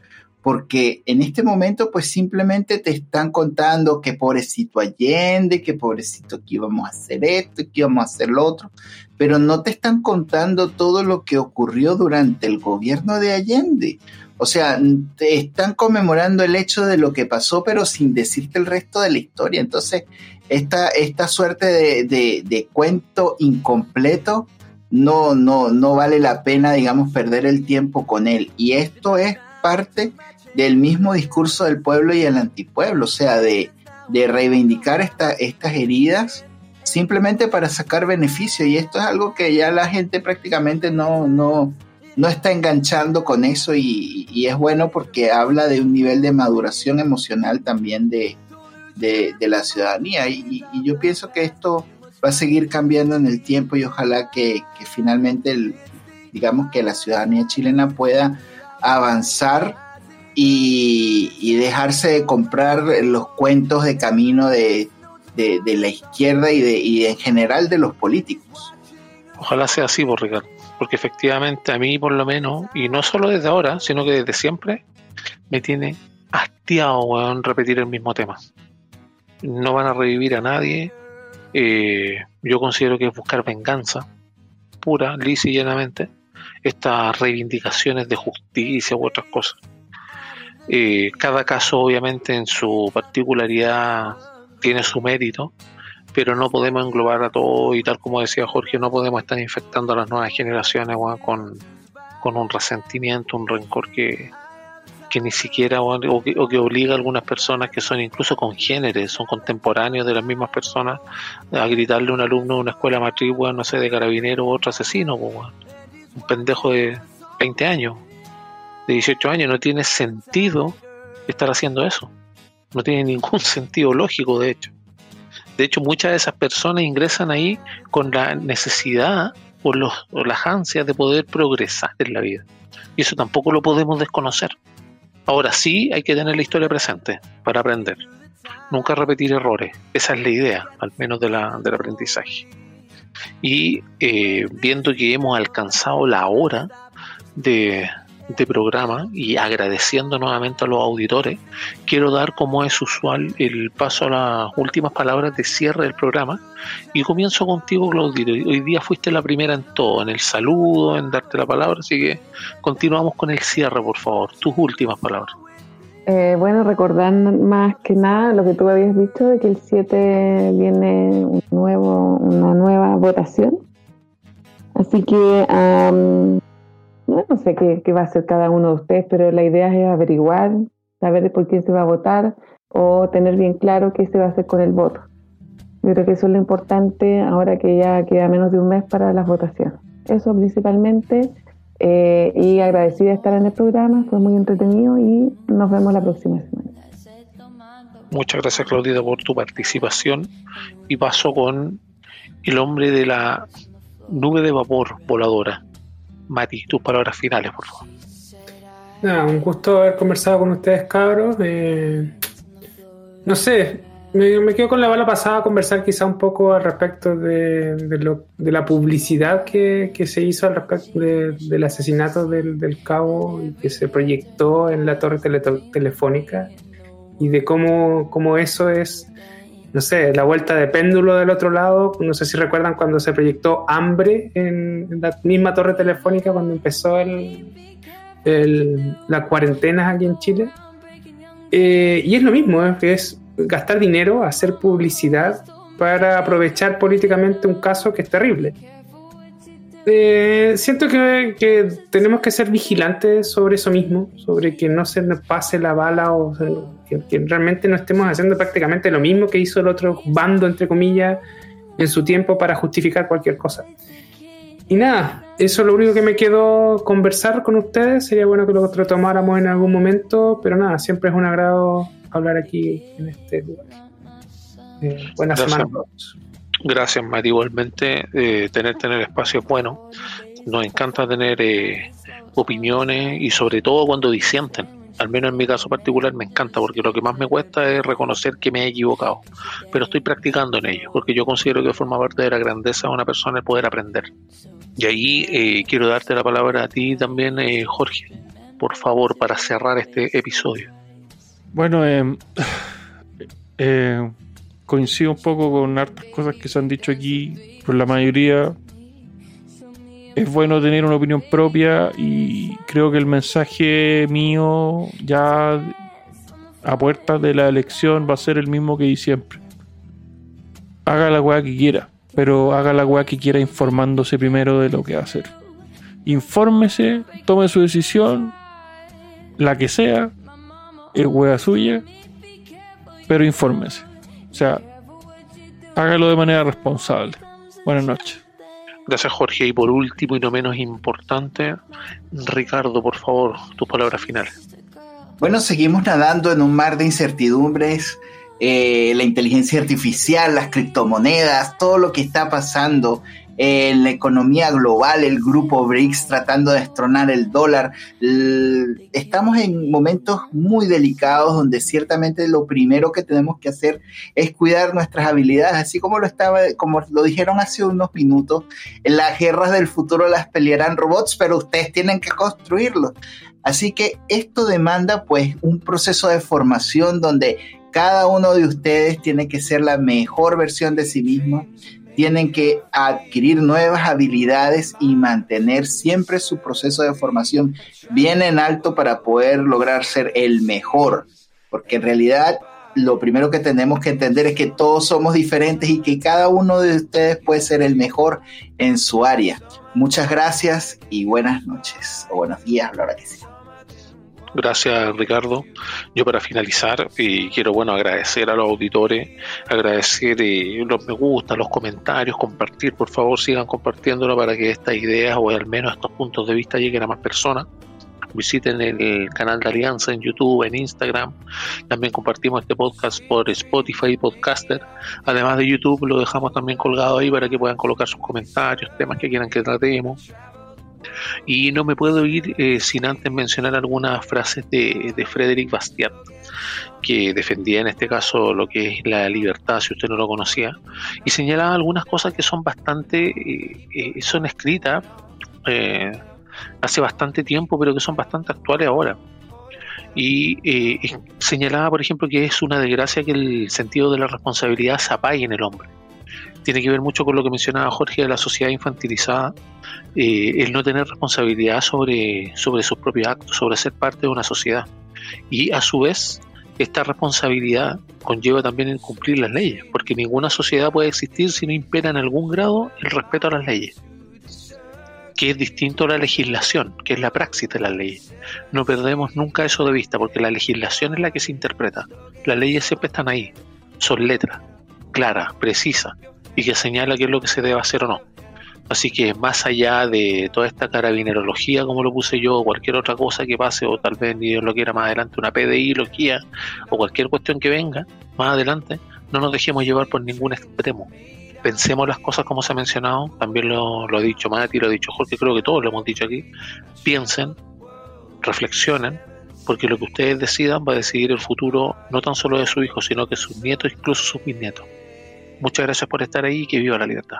porque en este momento pues simplemente te están contando que pobrecito Allende, que pobrecito que íbamos a hacer esto, que íbamos a hacer lo otro, pero no te están contando todo lo que ocurrió durante el gobierno de Allende. O sea, te están conmemorando el hecho de lo que pasó, pero sin decirte el resto de la historia. Entonces, esta, esta suerte de, cuento incompleto no, no, no vale la pena, digamos, perder el tiempo con él. Y esto es parte del mismo discurso del pueblo y el antipueblo, o sea, de, reivindicar estas heridas simplemente para sacar beneficio. Y esto es algo que ya la gente prácticamente no, no, no está enganchando con eso y, es bueno porque habla de un nivel de maduración emocional también de, la ciudadanía. Y, yo pienso que esto va a seguir cambiando en el tiempo y ojalá que, finalmente, digamos que la ciudadanía chilena pueda avanzar y, dejarse de comprar los cuentos de camino de, la izquierda y, de, y en general de los políticos. Ojalá sea así, por Ricardo porque efectivamente a mí por lo menos, y no solo desde ahora, sino que desde siempre, me tiene hastiado, weón, repetir el mismo tema. No van a revivir a nadie. Eh, yo considero que es buscar venganza, pura, lisa y llanamente, estas reivindicaciones de justicia u otras cosas. Eh, cada caso, obviamente, en su particularidad tiene su mérito, pero no podemos englobar a todo y tal como decía Jorge, no podemos estar infectando a las nuevas generaciones con, un resentimiento, un rencor que, que ni siquiera o que, obliga a algunas personas que son incluso congéneres, son contemporáneos de las mismas personas a gritarle a un alumno de una escuela matriz, no sé, de carabinero u otro asesino, un pendejo de 20 años, de 18 años, no tiene sentido estar haciendo eso, no tiene ningún sentido lógico de hecho. De hecho, muchas de esas personas ingresan ahí con la necesidad o, los, las ansias de poder progresar en la vida. Y eso tampoco lo podemos desconocer. Ahora sí hay que tener la historia presente para aprender. Nunca repetir errores. Esa es la idea, al menos de la, del aprendizaje. Y eh, viendo que hemos alcanzado la hora de, de programa y agradeciendo nuevamente a los auditores, quiero dar como es usual el paso a las últimas palabras de cierre del programa y comienzo contigo Claudito. Hoy día fuiste la primera en todo, en el saludo, en darte la palabra, así que continuamos con el cierre, por favor, tus últimas palabras. Eh, bueno, recordar más que nada lo que tú habías dicho de que el 7 viene un nuevo, una nueva votación. Así que no sé qué, va a hacer cada uno de ustedes, pero la idea es averiguar, saber por quién se va a votar o tener bien claro qué se va a hacer con el voto. Yo creo que eso es lo importante ahora que ya queda menos de un mes para las votaciones. Eso principalmente. Eh, y agradecida de estar en el programa, fue muy entretenido y nos vemos la próxima semana. Muchas gracias Claudita por tu participación y paso con el hombre de la nube de vapor voladora. Mati, tus palabras finales, por favor. un gusto haber conversado con ustedes, cabros. Eh, no sé, me, quedo con la bala pasada a conversar quizá un poco al respecto de, de, la publicidad que, se hizo al respecto del asesinato del, cabo y que se proyectó en la torre telefónica y de cómo, cómo eso es no sé, la vuelta de péndulo del otro lado. No sé si recuerdan cuando se proyectó Hambre en, la misma torre telefónica cuando empezó el, la cuarentena aquí en Chile. Eh, y es lo mismo, es gastar dinero, hacer publicidad para aprovechar políticamente un caso que es terrible. Eh, siento que, tenemos que ser vigilantes sobre eso mismo, sobre que no se nos pase la bala o que, realmente no estemos haciendo prácticamente lo mismo que hizo el otro bando, entre comillas, en su tiempo para justificar cualquier cosa. Y nada, eso es lo único que me quedó conversar con ustedes. Sería bueno que lo retomáramos en algún momento, pero nada, siempre es un agrado hablar aquí en este lugar. Eh, buenas semanas a todos. Gracias, Mati. Igualmente, eh, tener, tener espacio es bueno. Nos encanta tener eh, opiniones y sobre todo cuando disienten. Al menos en mi caso particular me encanta porque lo que más me cuesta es reconocer que me he equivocado. Pero estoy practicando en ello porque yo considero que forma parte de la grandeza de una persona el poder aprender. Y ahí eh, quiero darte la palabra a ti también, Jorge. Por favor, para cerrar este episodio. Bueno, eh, eh coincido un poco con hartas cosas que se han dicho aquí, por la mayoría es bueno tener una opinión propia y creo que el mensaje mío ya a puertas de la elección va a ser el mismo que di siempre. Haga la weá que quiera, pero haga la weá que quiera informándose primero de lo que va a hacer. Infórmese, tome su decisión, la que sea, es weá suya, pero infórmese. O sea, hágalo de manera responsable. Buenas noches. Gracias Jorge. Y por último y no menos importante, Ricardo, por favor, tus palabras finales. Bueno, seguimos nadando en un mar de incertidumbres. Eh, la inteligencia artificial, las criptomonedas, todo lo que está pasando en la economía global, el grupo BRICS tratando de destronar el dólar. Estamos en momentos muy delicados donde ciertamente lo primero que tenemos que hacer es cuidar nuestras habilidades, así como lo estaba, como lo dijeron hace unos minutos, las guerras del futuro las pelearán robots, pero ustedes tienen que construirlos. Así que esto demanda pues un proceso de formación donde cada uno de ustedes tiene que ser la mejor versión de sí mismo, tienen que adquirir nuevas habilidades y mantener siempre su proceso de formación bien en alto para poder lograr ser el mejor. Porque en realidad lo primero que tenemos que entender es que todos somos diferentes y que cada uno de ustedes puede ser el mejor en su área. Muchas gracias y buenas noches o buenos días, la hora que sea. Gracias, Ricardo. Yo para finalizar eh, quiero bueno agradecer a los auditores, agradecer eh, los me gusta, los comentarios, compartir, por favor sigan compartiéndolo para que estas ideas o al menos estos puntos de vista lleguen a más personas. Visiten el canal de Alianza en YouTube, en Instagram. También compartimos este podcast por Spotify Podcaster. Además de YouTube, lo dejamos también colgado ahí para que puedan colocar sus comentarios, temas que quieran que tratemos. Y no me puedo ir eh, sin antes mencionar algunas frases de, de Frederick Bastiat, que defendía en este caso lo que es la libertad, si usted no lo conocía, y señalaba algunas cosas que son bastante, eh, eh, son escritas hace bastante tiempo, pero que son bastante actuales ahora. Y señalaba, por ejemplo, que es una desgracia que el sentido de la responsabilidad se apague en el hombre. Tiene que ver mucho con lo que mencionaba Jorge de la sociedad infantilizada, eh, el no tener responsabilidad sobre, sobre sus propios actos, sobre ser parte de una sociedad. Y a su vez, esta responsabilidad conlleva también el cumplir las leyes, porque ninguna sociedad puede existir si no impera en algún grado el respeto a las leyes, que es distinto a la legislación, que es la praxis de las leyes. No perdemos nunca eso de vista, porque la legislación es la que se interpreta. Las leyes siempre están ahí, son letras, claras, precisas, y que señala qué es lo que se debe hacer o no. Así que más allá de toda esta carabinerología, como lo puse yo, o cualquier otra cosa que pase, o tal vez ni Dios lo quiera más adelante, una PDI, logía, o cualquier cuestión que venga más adelante, no nos dejemos llevar por ningún extremo. Pensemos las cosas como se ha mencionado, también lo, lo ha dicho Mati, lo ha dicho Jorge, creo que todos lo hemos dicho aquí. Piensen, reflexionen, porque lo que ustedes decidan va a decidir el futuro no tan solo de su hijo, sino que sus nietos, incluso sus bisnietos. Muchas gracias por estar ahí y que viva la libertad.